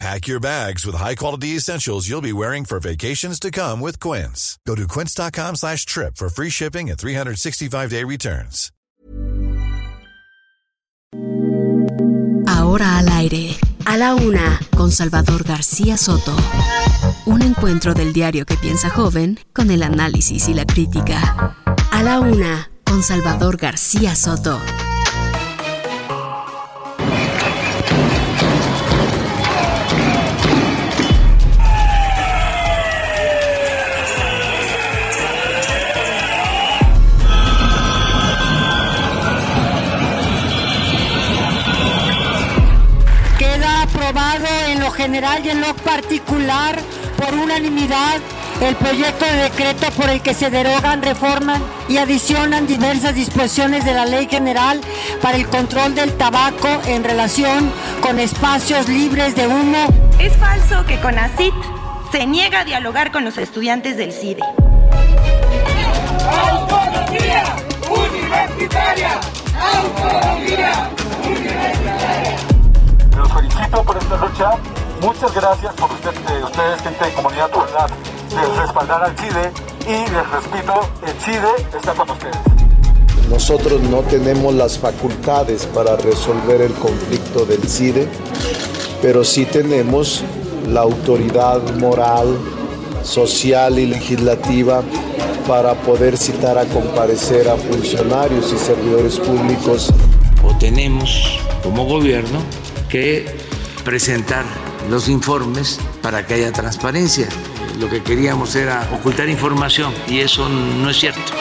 Pack your bags with high-quality essentials you'll be wearing for vacations to come with Quince. Go to quince.com slash trip for free shipping and 365-day returns. Ahora al aire, a la una, con Salvador García Soto. Un encuentro del diario que piensa joven con el análisis y la crítica. A la una, con Salvador García Soto. General y en lo particular por unanimidad el proyecto de decreto por el que se derogan, reforman y adicionan diversas disposiciones de la Ley General para el control del tabaco en relación con espacios libres de humo. Es falso que CONACIT se niega a dialogar con los estudiantes del CIDE. ¡Autonomía universitaria! ¡Autonomía universitaria! Los felicito por esta lucha. Muchas gracias por usted, eh, ustedes, gente de comunidad plural, de respaldar al CIDE y les repito, el CIDE está con ustedes. Nosotros no tenemos las facultades para resolver el conflicto del CIDE, pero sí tenemos la autoridad moral, social y legislativa para poder citar a comparecer a funcionarios y servidores públicos. O tenemos como gobierno que presentar los informes para que haya transparencia. Lo que queríamos era ocultar información y eso no es cierto.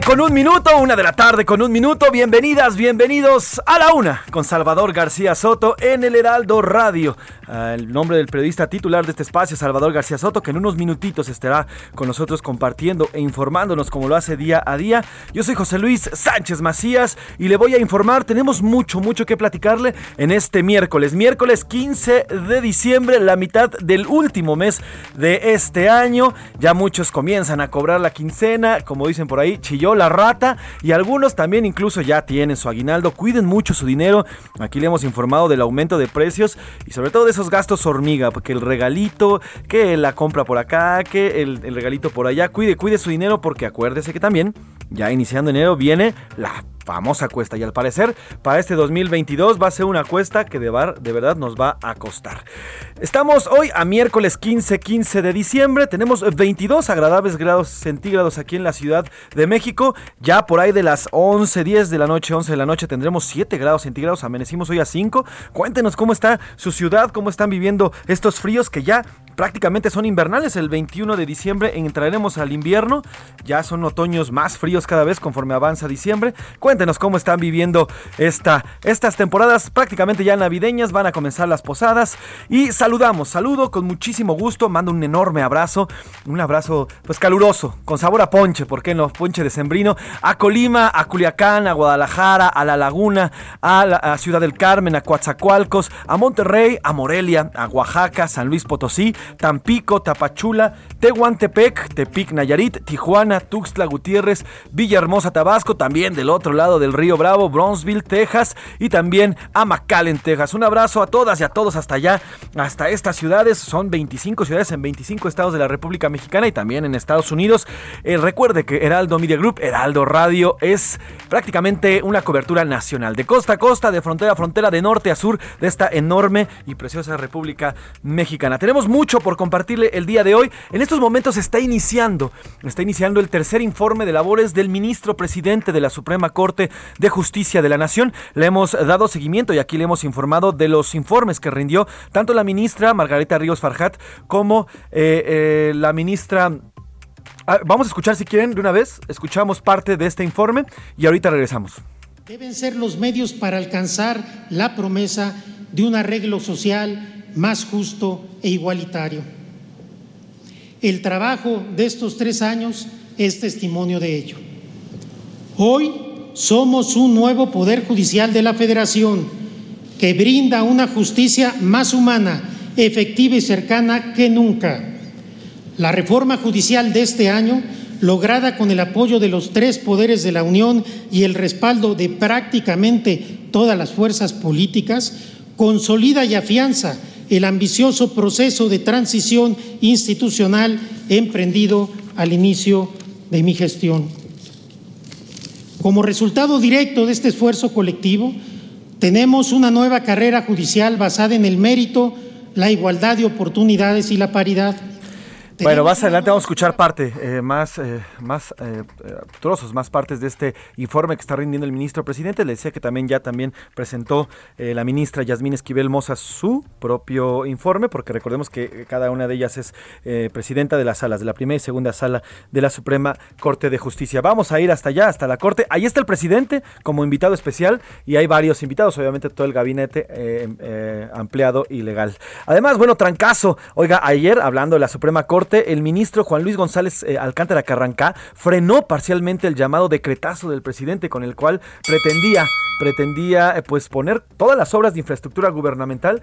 Con un minuto, una de la tarde con un minuto. Bienvenidas, bienvenidos a la una con Salvador García Soto en el Heraldo Radio. Ah, el nombre del periodista titular de este espacio, Salvador García Soto, que en unos minutitos estará con nosotros compartiendo e informándonos como lo hace día a día. Yo soy José Luis Sánchez Macías y le voy a informar. Tenemos mucho, mucho que platicarle en este miércoles. Miércoles 15 de diciembre, la mitad del último mes de este año. Ya muchos comienzan a cobrar la quincena, como dicen por ahí, chilló la rata y algunos también incluso ya tienen su aguinaldo. Cuiden mucho su dinero. Aquí le hemos informado del aumento de precios y sobre todo de esos gastos hormiga, porque el regalito, que la compra por acá, que el, el regalito por allá. Cuide, cuide su dinero porque acuérdese que también ya iniciando enero viene la famosa cuesta y al parecer para este 2022 va a ser una cuesta que de, de verdad nos va a costar. Estamos hoy a miércoles 15, 15 de diciembre, tenemos 22 agradables grados centígrados aquí en la Ciudad de México, ya por ahí de las 11, 10 de la noche, 11 de la noche tendremos 7 grados centígrados, amanecimos hoy a 5. Cuéntenos cómo está su ciudad, cómo están viviendo estos fríos que ya prácticamente son invernales. El 21 de diciembre entraremos al invierno. Ya son otoños más fríos cada vez conforme avanza diciembre. Cuéntenos cómo están viviendo esta, estas temporadas prácticamente ya navideñas. Van a comenzar las posadas. Y saludamos, saludo con muchísimo gusto. Mando un enorme abrazo. Un abrazo pues caluroso, con sabor a ponche, ¿por qué no? Ponche de sembrino. A Colima, a Culiacán, a Guadalajara, a La Laguna, a, la, Ciudad del Carmen, a Coatzacoalcos, a Monterrey, a Morelia, a Oaxaca, San Luis Potosí, Tampico, Tapachula, Tehuantepec, Tepic Nayarit, Tijuana, Tuxtla Gutiérrez, Villahermosa, Tabasco, también del otro lado del río Bravo, Bronzeville, Texas y también a McAllen, Texas. Un abrazo a todas y a todos hasta allá, hasta estas ciudades. Son 25 ciudades en 25 estados de la República Mexicana y también en Estados Unidos. Eh, recuerde que Heraldo Media Group, Heraldo Radio, es prácticamente una cobertura nacional, de costa a costa, de frontera a frontera, de norte a sur, de esta enorme y preciosa República Mexicana. Tenemos mucho por compartirle el día de hoy. En estos momentos está iniciando, está iniciando el tercer informe de labores del ministro presidente de la Suprema Corte de Justicia de la Nación. Le hemos dado seguimiento y aquí le hemos informado de los informes que rindió tanto la ministra Margarita Ríos Farjat como eh, eh, la ministra Ah, vamos a escuchar si quieren de una vez, escuchamos parte de este informe y ahorita regresamos. Deben ser los medios para alcanzar la promesa de un arreglo social más justo e igualitario. El trabajo de estos tres años es testimonio de ello. Hoy somos un nuevo Poder Judicial de la Federación que brinda una justicia más humana, efectiva y cercana que nunca. La reforma judicial de este año, lograda con el apoyo de los tres poderes de la Unión y el respaldo de prácticamente todas las fuerzas políticas, consolida y afianza el ambicioso proceso de transición institucional emprendido al inicio de mi gestión. Como resultado directo de este esfuerzo colectivo, tenemos una nueva carrera judicial basada en el mérito, la igualdad de oportunidades y la paridad bueno, más adelante vamos a escuchar parte, eh, más, eh, más eh, trozos, más partes de este informe que está rindiendo el ministro presidente. Le decía que también ya también presentó la ministra Yasmín Esquivel Moza su propio informe, porque recordemos que cada una de ellas es presidenta de las salas, de la primera y segunda sala de la Suprema Corte de Justicia. Vamos a ir hasta allá, hasta la Corte. Ahí está el presidente como invitado especial y hay varios invitados, obviamente todo el gabinete ampliado y legal. Además, bueno, trancazo. Oiga, ayer hablando de la Suprema Corte, el ministro Juan Luis González eh, Alcántara Carrancá frenó parcialmente el llamado decretazo del presidente con el cual pretendía pretendía eh, pues poner todas las obras de infraestructura gubernamental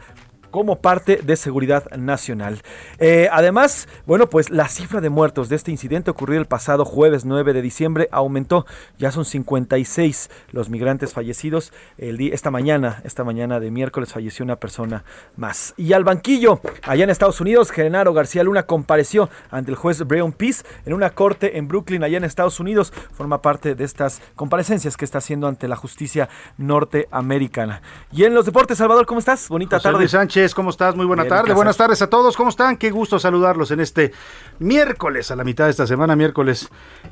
como parte de seguridad nacional. Eh, además, bueno, pues la cifra de muertos de este incidente ocurrido el pasado jueves 9 de diciembre aumentó. Ya son 56 los migrantes fallecidos. El día, esta mañana, esta mañana de miércoles falleció una persona más. Y al banquillo, allá en Estados Unidos, Genaro García Luna compareció ante el juez Breon Peace en una corte en Brooklyn, allá en Estados Unidos. Forma parte de estas comparecencias que está haciendo ante la justicia norteamericana. Y en los deportes, Salvador, ¿cómo estás? Bonita tarde. Sánchez ¿cómo estás? Muy buena tarde. Buenas tardes a todos, ¿cómo están? Qué gusto saludarlos en este miércoles, a la mitad de esta semana, miércoles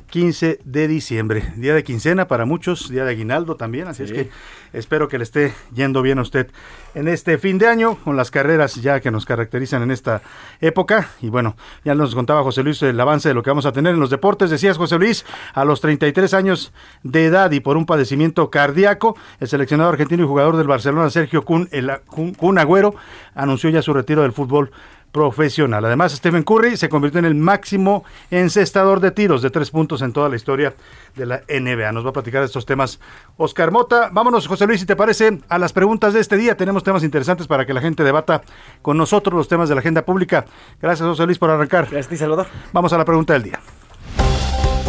15 de diciembre. Día de quincena para muchos, día de aguinaldo también, así es que espero que le esté yendo bien a usted en este fin de año, con las carreras ya que nos caracterizan en esta época. Y bueno, ya nos contaba José Luis el avance de lo que vamos a tener en los deportes. Decías, José Luis, a los 33 años de edad y por un padecimiento cardíaco, el seleccionado argentino y jugador del Barcelona, Sergio Kun, el, Kun Agüero, anunció ya su retiro del fútbol profesional. Además, Stephen Curry se convirtió en el máximo encestador de tiros de tres puntos en toda la historia de la NBA. Nos va a platicar estos temas Oscar Mota. Vámonos, José Luis, si te parece, a las preguntas de este día. Tenemos temas interesantes para que la gente debata con nosotros los temas de la agenda pública. Gracias, José Luis, por arrancar. Gracias, Salvador. Vamos a la pregunta del día.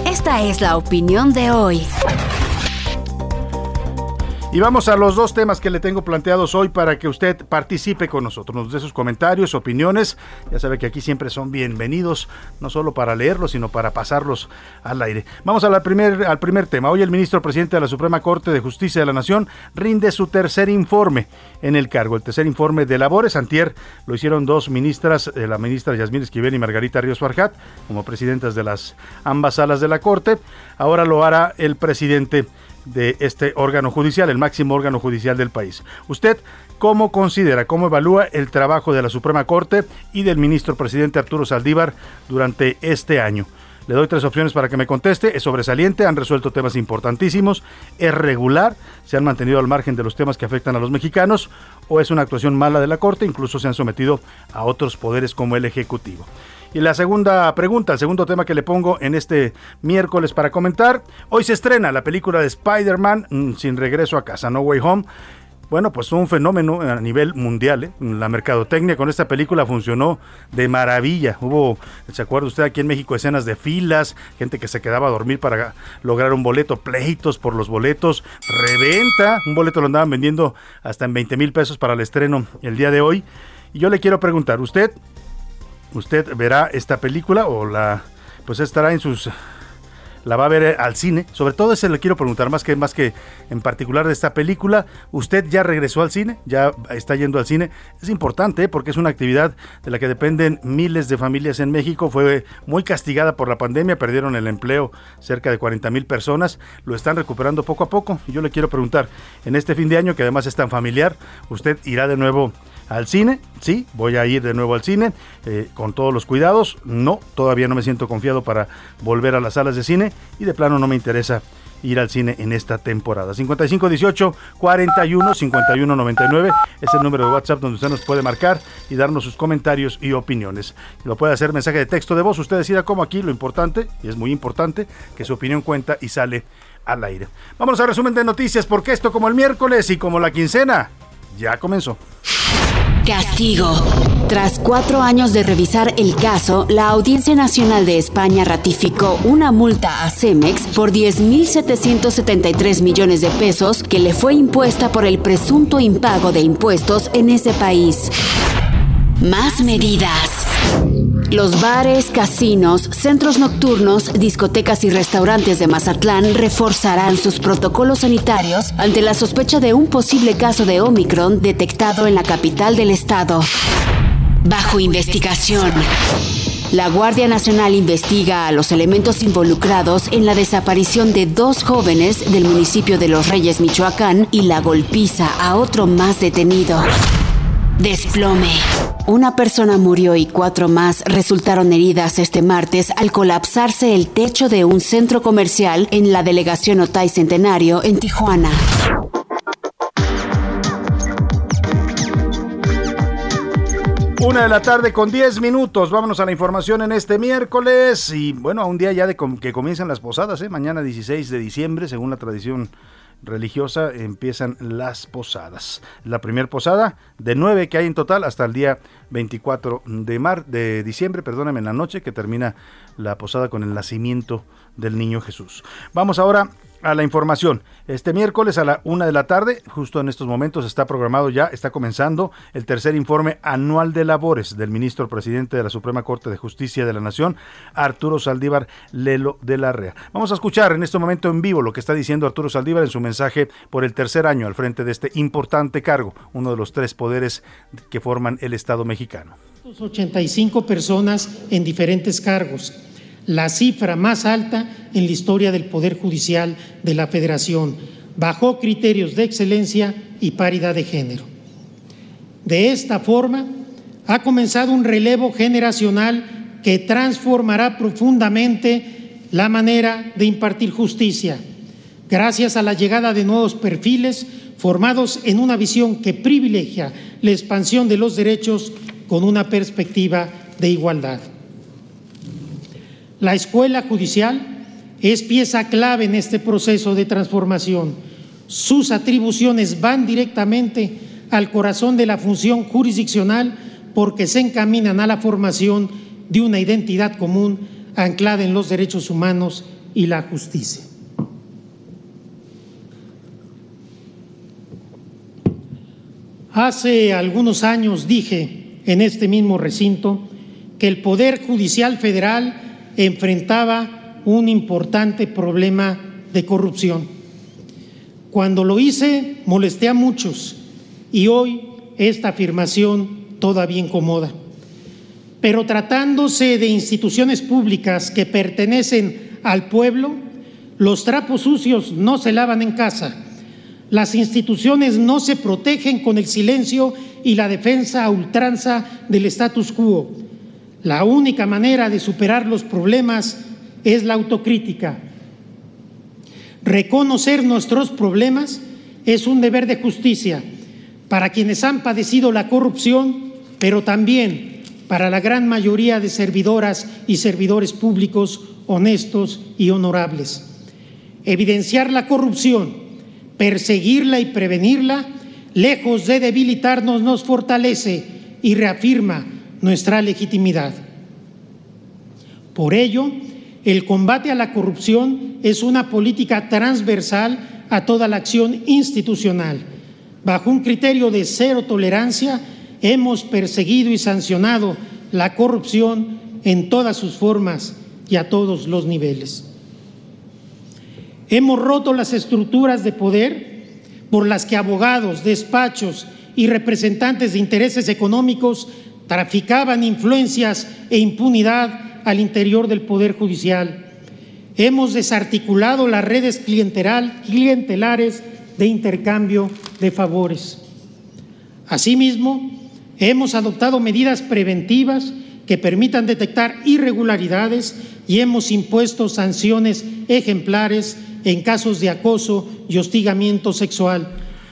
Esta es la opinión de hoy. Y vamos a los dos temas que le tengo planteados hoy para que usted participe con nosotros, nos dé sus comentarios, opiniones. Ya sabe que aquí siempre son bienvenidos, no solo para leerlos, sino para pasarlos al aire. Vamos primer, al primer tema. Hoy el ministro presidente de la Suprema Corte de Justicia de la Nación rinde su tercer informe en el cargo, el tercer informe de labores. Antier lo hicieron dos ministras, eh, la ministra Yasmín Esquivel y Margarita Ríos Farjat, como presidentas de las ambas salas de la Corte. Ahora lo hará el presidente de este órgano judicial, el máximo órgano judicial del país. ¿Usted cómo considera, cómo evalúa el trabajo de la Suprema Corte y del ministro presidente Arturo Saldívar durante este año? Le doy tres opciones para que me conteste. Es sobresaliente, han resuelto temas importantísimos, es regular, se han mantenido al margen de los temas que afectan a los mexicanos, o es una actuación mala de la Corte, incluso se han sometido a otros poderes como el Ejecutivo. Y la segunda pregunta, el segundo tema que le pongo en este miércoles para comentar. Hoy se estrena la película de Spider-Man mm, sin regreso a casa, No Way Home. Bueno, pues un fenómeno a nivel mundial. ¿eh? La mercadotecnia con esta película funcionó de maravilla. Hubo, ¿se acuerda usted aquí en México escenas de filas, gente que se quedaba a dormir para lograr un boleto, pleitos por los boletos, reventa? Un boleto lo andaban vendiendo hasta en 20 mil pesos para el estreno el día de hoy. Y yo le quiero preguntar, ¿usted usted verá esta película o la pues estará en sus la va a ver al cine. Sobre todo ese le quiero preguntar más que más que en particular de esta película. ¿Usted ya regresó al cine? ¿Ya está yendo al cine? Es importante ¿eh? porque es una actividad de la que dependen miles de familias en México. Fue muy castigada por la pandemia, perdieron el empleo cerca de 40 mil personas. Lo están recuperando poco a poco. Yo le quiero preguntar, en este fin de año que además es tan familiar, ¿usted irá de nuevo al cine. Sí, voy a ir de nuevo al cine eh, con todos los cuidados. No, todavía no me siento confiado para volver a las salas de cine y de plano no me interesa ir al cine en esta temporada. 5518 41 51 99 es el número de WhatsApp donde usted nos puede marcar y darnos sus comentarios y opiniones. Lo puede hacer mensaje de texto de voz, usted decida cómo aquí, lo importante, y es muy importante, que su opinión cuenta y sale al aire. Vamos a resumen de noticias porque esto como el miércoles y como la quincena ya comenzó. Castigo. Tras cuatro años de revisar el caso, la Audiencia Nacional de España ratificó una multa a Cemex por 10.773 millones de pesos que le fue impuesta por el presunto impago de impuestos en ese país. Más medidas. Los bares, casinos, centros nocturnos, discotecas y restaurantes de Mazatlán reforzarán sus protocolos sanitarios ante la sospecha de un posible caso de Omicron detectado en la capital del estado. Bajo investigación. La Guardia Nacional investiga a los elementos involucrados en la desaparición de dos jóvenes del municipio de Los Reyes, Michoacán, y la golpiza a otro más detenido. Desplome. Una persona murió y cuatro más resultaron heridas este martes al colapsarse el techo de un centro comercial en la delegación Otay Centenario en Tijuana. Una de la tarde con 10 minutos. Vámonos a la información en este miércoles. Y bueno, a un día ya de que comienzan las posadas, ¿eh? mañana 16 de diciembre, según la tradición religiosa empiezan las posadas. La primera posada de nueve que hay en total hasta el día 24 de mar de diciembre, perdóname, en la noche que termina la posada con el nacimiento del niño Jesús. Vamos ahora a la información. Este miércoles a la una de la tarde, justo en estos momentos, está programado ya, está comenzando el tercer informe anual de labores del ministro presidente de la Suprema Corte de Justicia de la Nación, Arturo Saldívar Lelo de la Rea. Vamos a escuchar en este momento en vivo lo que está diciendo Arturo Saldívar en su mensaje por el tercer año al frente de este importante cargo, uno de los tres poderes que forman el Estado mexicano. 85 personas en diferentes cargos la cifra más alta en la historia del Poder Judicial de la Federación, bajo criterios de excelencia y paridad de género. De esta forma, ha comenzado un relevo generacional que transformará profundamente la manera de impartir justicia, gracias a la llegada de nuevos perfiles formados en una visión que privilegia la expansión de los derechos con una perspectiva de igualdad. La escuela judicial es pieza clave en este proceso de transformación. Sus atribuciones van directamente al corazón de la función jurisdiccional porque se encaminan a la formación de una identidad común anclada en los derechos humanos y la justicia. Hace algunos años dije en este mismo recinto que el Poder Judicial Federal enfrentaba un importante problema de corrupción. Cuando lo hice, molesté a muchos y hoy esta afirmación todavía incomoda. Pero tratándose de instituciones públicas que pertenecen al pueblo, los trapos sucios no se lavan en casa. Las instituciones no se protegen con el silencio y la defensa a ultranza del status quo la única manera de superar los problemas es la autocrítica. Reconocer nuestros problemas es un deber de justicia para quienes han padecido la corrupción, pero también para la gran mayoría de servidoras y servidores públicos honestos y honorables. Evidenciar la corrupción, perseguirla y prevenirla, lejos de debilitarnos, nos fortalece y reafirma nuestra legitimidad. Por ello, el combate a la corrupción es una política transversal a toda la acción institucional. Bajo un criterio de cero tolerancia, hemos perseguido y sancionado la corrupción en todas sus formas y a todos los niveles. Hemos roto las estructuras de poder por las que abogados, despachos y representantes de intereses económicos traficaban influencias e impunidad al interior del Poder Judicial. Hemos desarticulado las redes clientelares de intercambio de favores. Asimismo, Hemos adoptado medidas preventivas que permitan detectar irregularidades y hemos impuesto sanciones ejemplares en casos de acoso y hostigamiento sexual.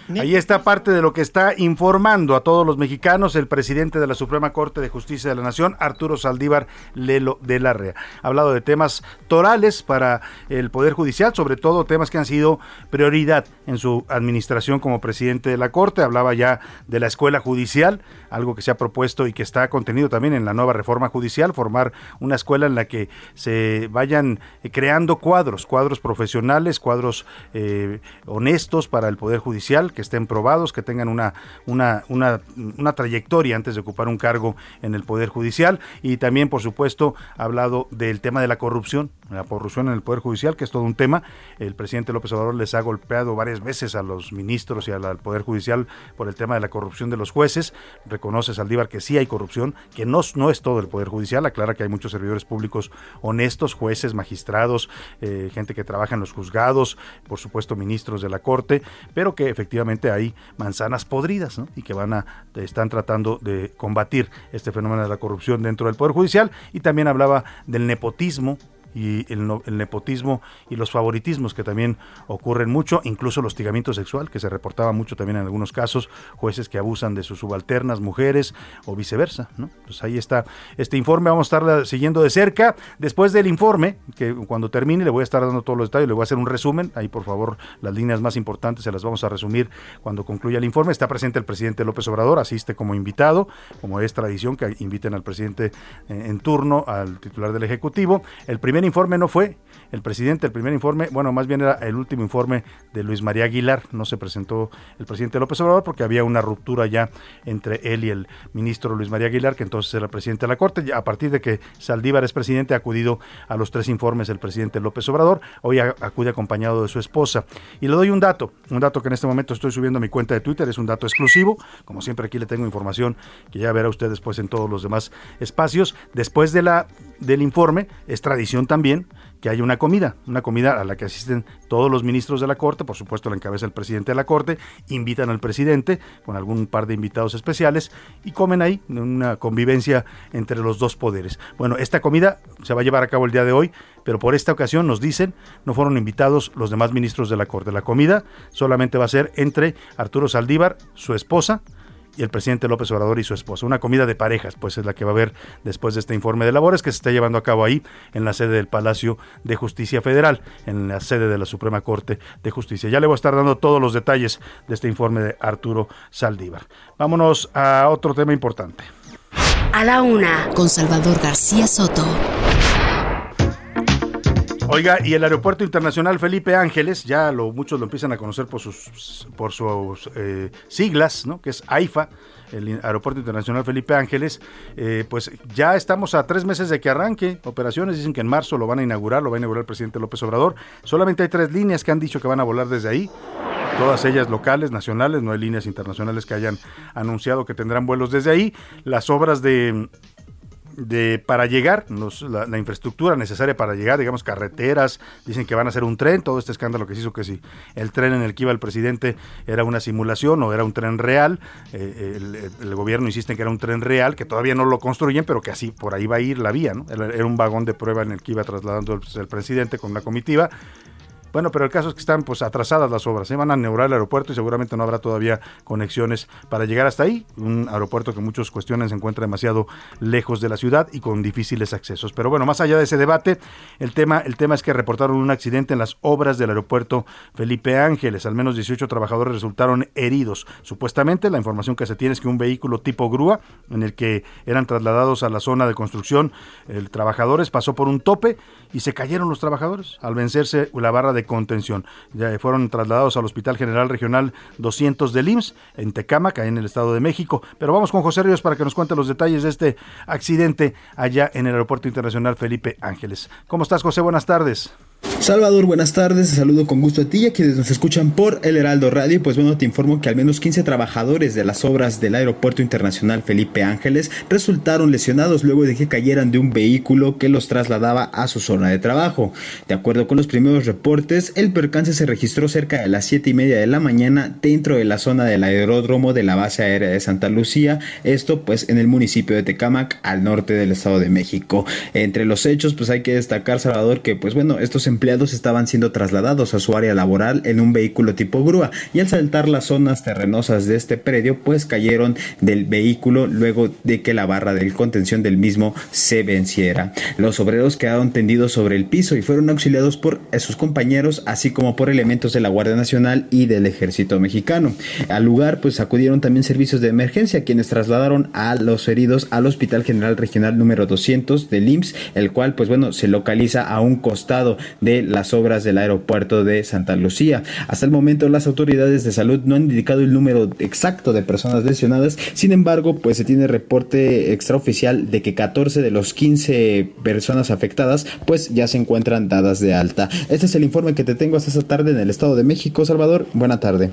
Ahí está parte de lo que está informando a todos los mexicanos el presidente de la Suprema Corte de Justicia de la Nación, Arturo Saldívar Lelo de la Rea. Ha hablado de temas torales para el Poder Judicial, sobre todo temas que han sido prioridad en su administración como presidente de la Corte. Hablaba ya de la escuela judicial, algo que se ha propuesto y que está contenido también en la nueva reforma judicial, formar una escuela en la que se vayan eh, creando cuadros, cuadros profesionales, cuadros eh, honestos para el Poder Judicial que estén probados, que tengan una, una, una, una trayectoria antes de ocupar un cargo en el Poder Judicial. Y también, por supuesto, ha hablado del tema de la corrupción, la corrupción en el Poder Judicial, que es todo un tema. El presidente López Obrador les ha golpeado varias veces a los ministros y al, Poder Judicial por el tema de la corrupción de los jueces. Reconoce Saldívar que sí hay corrupción, que no, es todo el Poder Judicial. Aclara que hay muchos servidores públicos honestos, jueces, magistrados, eh, gente que trabaja en los juzgados, por supuesto ministros de la Corte, pero que efectivamente hay manzanas podridas y que van a están tratando de combatir este fenómeno de la corrupción dentro del Poder Judicial. Y también hablaba del nepotismo y el, nepotismo y los favoritismos que también ocurren mucho, incluso el hostigamiento sexual, que se reportaba mucho también en algunos casos, jueces que abusan de sus subalternas, mujeres o viceversa. ¿no? Pues ahí está este informe, vamos a estar siguiendo de cerca. Después del informe, que cuando termine le voy a estar dando todos los detalles, le voy a hacer un resumen, ahí por favor las líneas más importantes se las vamos a resumir cuando concluya el informe. Está presente el presidente López Obrador, asiste como invitado, como es tradición que inviten al presidente en turno, al titular del Ejecutivo. El primer informe no fue el presidente, el primer informe, bueno, más bien era el último informe de Luis María Aguilar, no se presentó el presidente López Obrador porque había una ruptura ya entre él y el ministro Luis María Aguilar, que entonces era presidente de la Corte. A partir de que Saldívar es presidente, ha acudido a los tres informes del presidente López Obrador, hoy acude acompañado de su esposa. Y le doy un dato, un dato que en este momento estoy subiendo a mi cuenta de Twitter, es un dato exclusivo, como siempre aquí le tengo información que ya verá usted después en todos los demás espacios. Después de la, del informe, es tradición también que haya una comida, una comida a la que asisten todos los ministros de la Corte, por supuesto la encabeza el presidente de la Corte, invitan al presidente con algún par de invitados especiales y comen ahí una convivencia entre los dos poderes. Bueno, esta comida se va a llevar a cabo el día de hoy, pero por esta ocasión nos dicen no fueron invitados los demás ministros de la Corte. La comida solamente va a ser entre Arturo Saldívar, su esposa, y el presidente López Obrador y su esposa. Una comida de parejas, pues es la que va a haber después de este informe de labores que se está llevando a cabo ahí en la sede del Palacio de Justicia Federal, en la sede de la Suprema Corte de Justicia. Ya le voy a estar dando todos los detalles de este informe de Arturo Saldívar. Vámonos a otro tema importante. A la una, con Salvador García Soto. Oiga, y el Aeropuerto Internacional Felipe Ángeles, ya lo, muchos lo empiezan a conocer por sus, por sus eh, siglas, ¿no? que es AIFA, el Aeropuerto Internacional Felipe Ángeles, eh, pues ya estamos a tres meses de que arranque operaciones, dicen que en marzo lo van a inaugurar, lo va a inaugurar el presidente López Obrador, solamente hay tres líneas que han dicho que van a volar desde ahí, todas ellas locales, nacionales, no hay líneas internacionales que hayan anunciado que tendrán vuelos desde ahí, las obras de de para llegar, la, infraestructura necesaria para llegar, digamos carreteras, dicen que van a hacer un tren, todo este escándalo que se hizo que si el tren en el que iba el presidente era una simulación o era un tren real, eh, el, gobierno insiste en que era un tren real, que todavía no lo construyen, pero que así por ahí va a ir la vía, ¿no? Era un vagón de prueba en el que iba trasladando el presidente con la comitiva bueno, pero el caso es que están pues atrasadas las obras. Se ¿eh? van a neurar el aeropuerto y seguramente no habrá todavía conexiones para llegar hasta ahí. Un aeropuerto que muchos cuestionan se encuentra demasiado lejos de la ciudad y con difíciles accesos. Pero bueno, más allá de ese debate, el tema, el tema es que reportaron un accidente en las obras del aeropuerto Felipe Ángeles. Al menos 18 trabajadores resultaron heridos. Supuestamente la información que se tiene es que un vehículo tipo grúa en el que eran trasladados a la zona de construcción, el trabajadores pasó por un tope y se cayeron los trabajadores al vencerse la barra de contención. Ya fueron trasladados al Hospital General Regional 200 del IMSS en Tecámac, en el Estado de México. Pero vamos con José Ríos para que nos cuente los detalles de este accidente allá en el Aeropuerto Internacional Felipe Ángeles. ¿Cómo estás, José? Buenas tardes. Salvador, buenas tardes, saludo con gusto a ti y a quienes nos escuchan por El Heraldo Radio. Pues bueno, te informo que al menos 15 trabajadores de las obras del Aeropuerto Internacional Felipe Ángeles resultaron lesionados luego de que cayeran de un vehículo que los trasladaba a su zona de trabajo. De acuerdo con los primeros reportes, el percance se registró cerca de las 7 y media de la mañana dentro de la zona del aeródromo de la base aérea de Santa Lucía, esto pues en el municipio de Tecámac, al norte del Estado de México. Entre los hechos, pues hay que destacar, Salvador, que pues bueno, estos empleados estaban siendo trasladados a su área laboral en un vehículo tipo grúa y al saltar las zonas terrenosas de este predio pues cayeron del vehículo luego de que la barra del contención del mismo se venciera. Los obreros quedaron tendidos sobre el piso y fueron auxiliados por sus compañeros así como por elementos de la Guardia Nacional y del Ejército Mexicano. Al lugar pues acudieron también servicios de emergencia quienes trasladaron a los heridos al Hospital General Regional número 200 del IMSS, el cual pues bueno se localiza a un costado de las obras del aeropuerto de Santa Lucía. Hasta el momento las autoridades de salud no han indicado el número exacto de personas lesionadas, sin embargo pues se tiene reporte extraoficial de que 14 de los 15 personas afectadas pues ya se encuentran dadas de alta. Este es el informe que te tengo hasta esta tarde en el Estado de México. Salvador, buena tarde.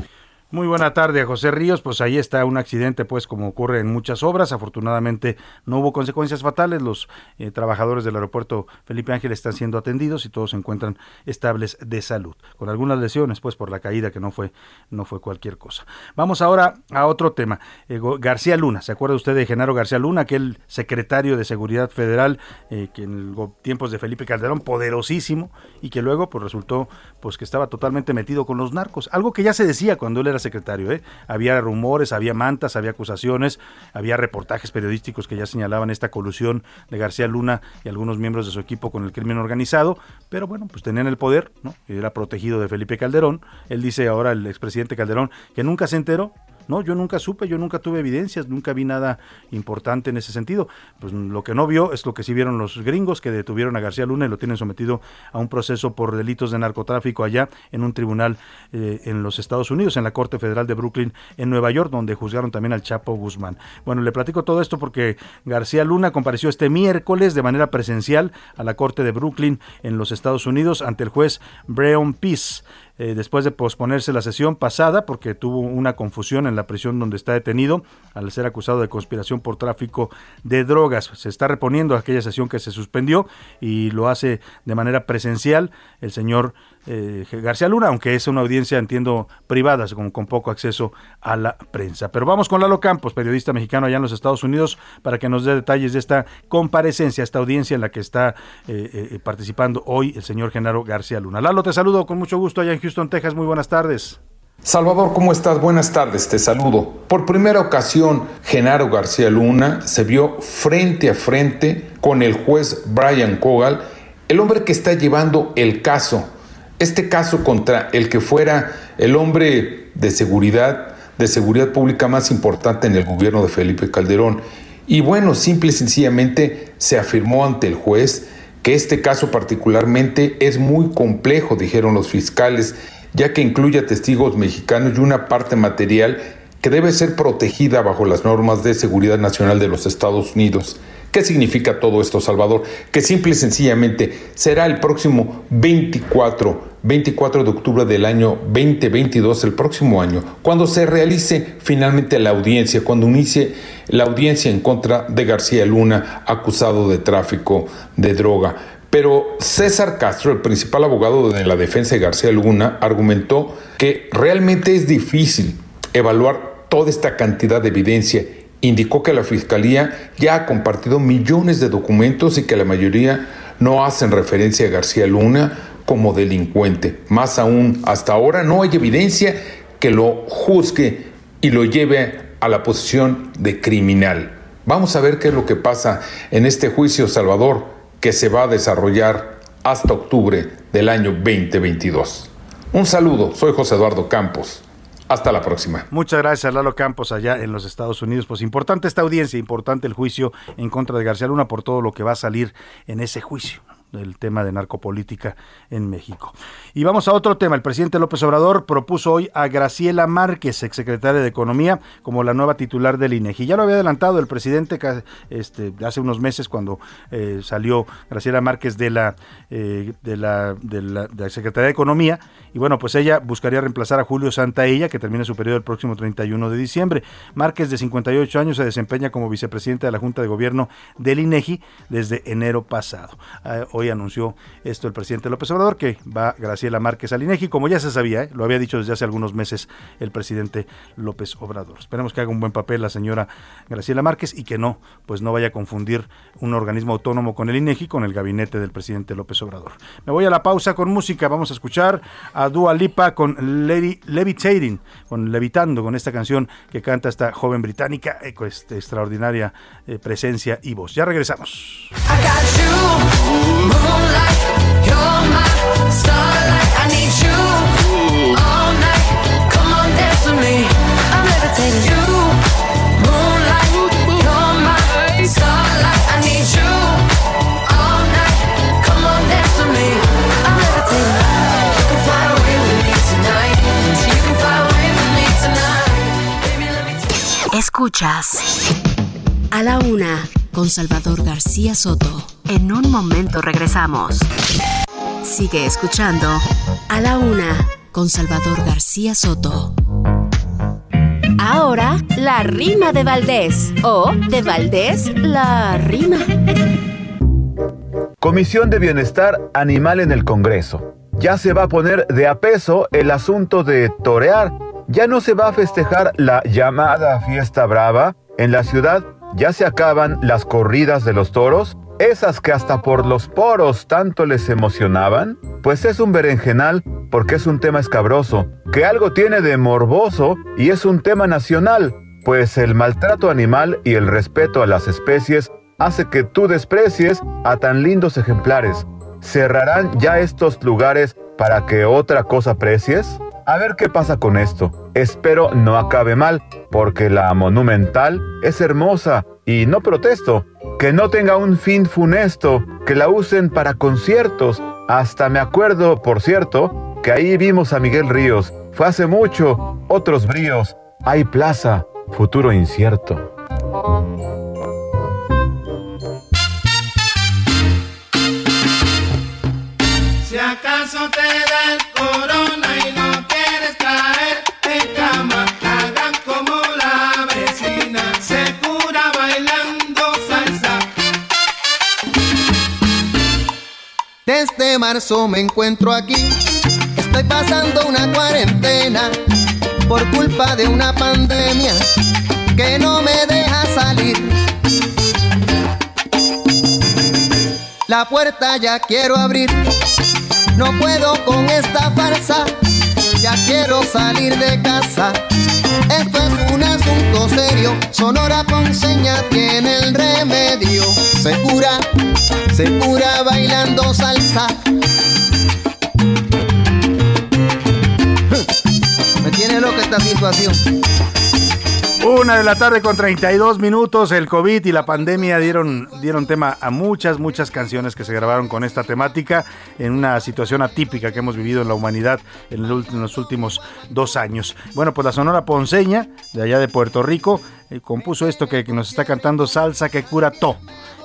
Muy buena tarde José Ríos. Pues ahí está un accidente, pues como ocurre en muchas obras. Afortunadamente no hubo consecuencias fatales. Los eh, trabajadores del aeropuerto Felipe Ángel están siendo atendidos y todos se encuentran estables de salud. Con algunas lesiones, pues por la caída que no fue, no fue cualquier cosa. Vamos ahora a otro tema. Eh, García Luna, ¿se acuerda usted de Genaro García Luna, aquel secretario de Seguridad Federal eh, que en tiempos de Felipe Calderón, poderosísimo, y que luego pues resultó pues que estaba totalmente metido con los narcos? Algo que ya se decía cuando él era secretario. ¿eh? Había rumores, había mantas, había acusaciones, había reportajes periodísticos que ya señalaban esta colusión de García Luna y algunos miembros de su equipo con el crimen organizado, pero bueno, pues tenían el poder, ¿no? Era protegido de Felipe Calderón. Él dice ahora el expresidente Calderón que nunca se enteró no, yo nunca supe, yo nunca tuve evidencias, nunca vi nada importante en ese sentido. Pues lo que no vio es lo que sí vieron los gringos que detuvieron a García Luna y lo tienen sometido a un proceso por delitos de narcotráfico allá en un tribunal eh, en los Estados Unidos, en la Corte Federal de Brooklyn, en Nueva York, donde juzgaron también al Chapo Guzmán. Bueno, le platico todo esto porque García Luna compareció este miércoles de manera presencial a la Corte de Brooklyn en los Estados Unidos ante el juez Breon Peace. Eh, después de posponerse la sesión pasada porque tuvo una confusión en la prisión donde está detenido al ser acusado de conspiración por tráfico de drogas. Se está reponiendo aquella sesión que se suspendió y lo hace de manera presencial el señor eh, García Luna, aunque es una audiencia, entiendo, privada, con, poco acceso a la prensa. Pero vamos con Lalo Campos, periodista mexicano allá en los Estados Unidos, para que nos dé detalles de esta comparecencia, esta audiencia en la que está eh, eh, participando hoy el señor Genaro García Luna. Lalo, te saludo con mucho gusto allá en Houston, Texas. Muy buenas tardes. Salvador, ¿cómo estás? Buenas tardes, te saludo. Por primera ocasión, Genaro García Luna se vio frente a frente con el juez Brian Cogal, el hombre que está llevando el caso este caso contra el que fuera el hombre de seguridad, de seguridad pública más importante en el gobierno de Felipe Calderón. Y bueno, simple y sencillamente se afirmó ante el juez que este caso particularmente es muy complejo, dijeron los fiscales, ya que incluye a testigos mexicanos y una parte material que debe ser protegida bajo las normas de seguridad nacional de los Estados Unidos. ¿Qué significa todo esto, Salvador? Que simple y sencillamente será el próximo 24, 24 de octubre del año 2022, el próximo año, cuando se realice finalmente la audiencia, cuando inicie la audiencia en contra de García Luna, acusado de tráfico de droga. Pero César Castro, el principal abogado de la defensa de García Luna, argumentó que realmente es difícil evaluar toda esta cantidad de evidencia indicó que la Fiscalía ya ha compartido millones de documentos y que la mayoría no hacen referencia a García Luna como delincuente. Más aún, hasta ahora no hay evidencia que lo juzgue y lo lleve a la posición de criminal. Vamos a ver qué es lo que pasa en este juicio Salvador que se va a desarrollar hasta octubre del año 2022. Un saludo, soy José Eduardo Campos. Hasta la próxima. Muchas gracias, Lalo Campos, allá en los Estados Unidos. Pues importante esta audiencia, importante el juicio en contra de García Luna por todo lo que va a salir en ese juicio el tema de narcopolítica en México. Y vamos a otro tema. El presidente López Obrador propuso hoy a Graciela Márquez, exsecretaria de Economía, como la nueva titular del INEGI. Ya lo había adelantado el presidente este, hace unos meses cuando eh, salió Graciela Márquez de la, eh, de, la, de la Secretaría de Economía. Y bueno, pues ella buscaría reemplazar a Julio Santaella, que termina su periodo el próximo 31 de diciembre. Márquez, de 58 años, se desempeña como vicepresidente de la Junta de Gobierno del INEGI desde enero pasado. Eh, hoy anunció esto el presidente López Obrador, que va Graciela Márquez al INEGI, como ya se sabía, ¿eh? lo había dicho desde hace algunos meses el presidente López Obrador. Esperemos que haga un buen papel la señora Graciela Márquez y que no, pues no vaya a confundir un organismo autónomo con el INEGI, con el gabinete del presidente López Obrador. Me voy a la pausa con música, vamos a escuchar a Dua Lipa con Lady Levitating, con Levitando, con esta canción que canta esta joven británica, eh, con esta extraordinaria eh, presencia y voz. Ya regresamos. Escuchas a la una con Salvador García Soto. En un momento regresamos. Sigue escuchando a la una con Salvador García Soto. Ahora, la rima de Valdés. O de Valdés, la rima. Comisión de Bienestar Animal en el Congreso. Ya se va a poner de a peso el asunto de torear. Ya no se va a festejar la llamada fiesta brava. En la ciudad ya se acaban las corridas de los toros esas que hasta por los poros tanto les emocionaban, pues es un berenjenal porque es un tema escabroso, que algo tiene de morboso y es un tema nacional, pues el maltrato animal y el respeto a las especies hace que tú desprecies a tan lindos ejemplares. ¿Cerrarán ya estos lugares para que otra cosa aprecies? A ver qué pasa con esto. Espero no acabe mal, porque la monumental es hermosa y no protesto. Que no tenga un fin funesto, que la usen para conciertos. Hasta me acuerdo, por cierto, que ahí vimos a Miguel Ríos. Fue hace mucho, otros bríos. Hay plaza, futuro incierto. Si acaso te da el Desde marzo me encuentro aquí, estoy pasando una cuarentena por culpa de una pandemia que no me deja salir. La puerta ya quiero abrir, no puedo con esta farsa, ya quiero salir de casa. Esto es un asunto serio, Sonora Ponceña tiene el remedio. Se cura, se cura bailando salsa. Me tiene loca esta situación. Una de la tarde con 32 minutos, el COVID y la pandemia dieron, dieron tema a muchas, muchas canciones que se grabaron con esta temática en una situación atípica que hemos vivido en la humanidad en, los últimos dos años. Bueno, pues la Sonora Ponceña, de allá de Puerto Rico, eh, compuso esto que, nos está cantando Salsa que cura to.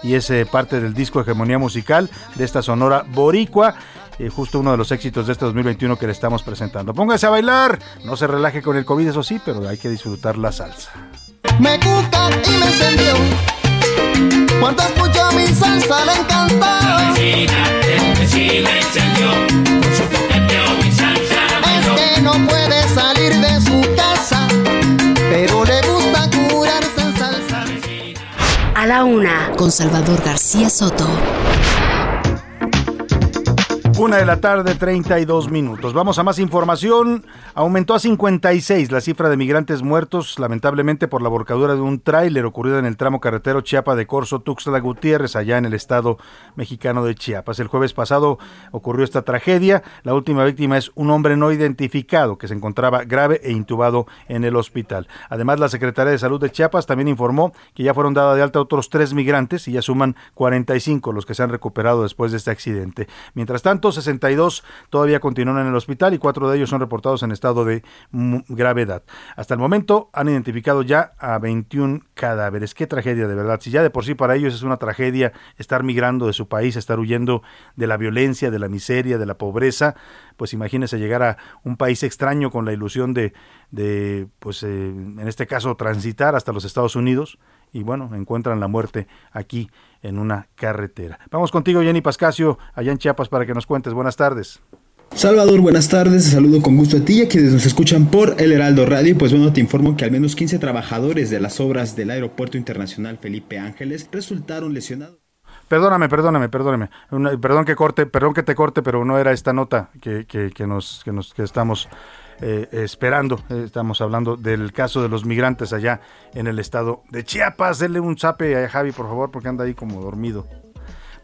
Y es eh, parte del disco Hegemonía Musical de esta Sonora Boricua. Eh, justo uno de los éxitos de este 2021 que le estamos presentando. Póngase a bailar, no se relaje con el COVID, eso sí, pero hay que disfrutar la salsa. Me cuca y me encendió. Cuando escuchó mi salsa le encantó. La vecina, el vecino encendió. Con su coqueteo mi salsa Es que no puede salir de su casa, pero le gusta curarse en salsa. A la una, con Salvador García Soto. Una de la tarde, 32 minutos. Vamos a más información. Aumentó a 56 la cifra de migrantes muertos, lamentablemente por la volcadura de un tráiler ocurrido en el tramo carretero Chiapa de Corzo, Tuxtla Gutiérrez, allá en el estado mexicano de Chiapas. El jueves pasado ocurrió esta tragedia. La última víctima es un hombre no identificado que se encontraba grave e intubado en el hospital. Además, la Secretaría de Salud de Chiapas también informó que ya fueron dadas de alta otros tres migrantes y ya suman 45 los que se han recuperado después de este accidente. Mientras tanto, 62 todavía continúan en el hospital y cuatro de ellos son reportados en estado de gravedad. Hasta el momento han identificado ya a 21 cadáveres. Qué tragedia de verdad. Si ya de por sí para ellos es una tragedia estar migrando de su país, estar huyendo de la violencia, de la miseria, de la pobreza, pues imagínese llegar a un país extraño con la ilusión de, de pues eh, en este caso, transitar hasta los Estados Unidos y bueno, encuentran la muerte aquí en una carretera. Vamos contigo, Jenny Pascasio, allá en Chiapas, para que nos cuentes. Buenas tardes. Salvador, buenas tardes, te saludo con gusto a ti y a quienes nos escuchan por El Heraldo Radio. Pues bueno, te informo que al menos 15 trabajadores de las obras del Aeropuerto Internacional Felipe Ángeles resultaron lesionados. Perdóname, perdóname, perdóname. perdón que corte, perdón que te corte, pero no era esta nota que, que, que nos, que nos que estamos eh, esperando. estamos hablando del caso de los migrantes allá en el estado de Chiapas. Denle un zape a Javi, por favor, porque anda ahí como dormido.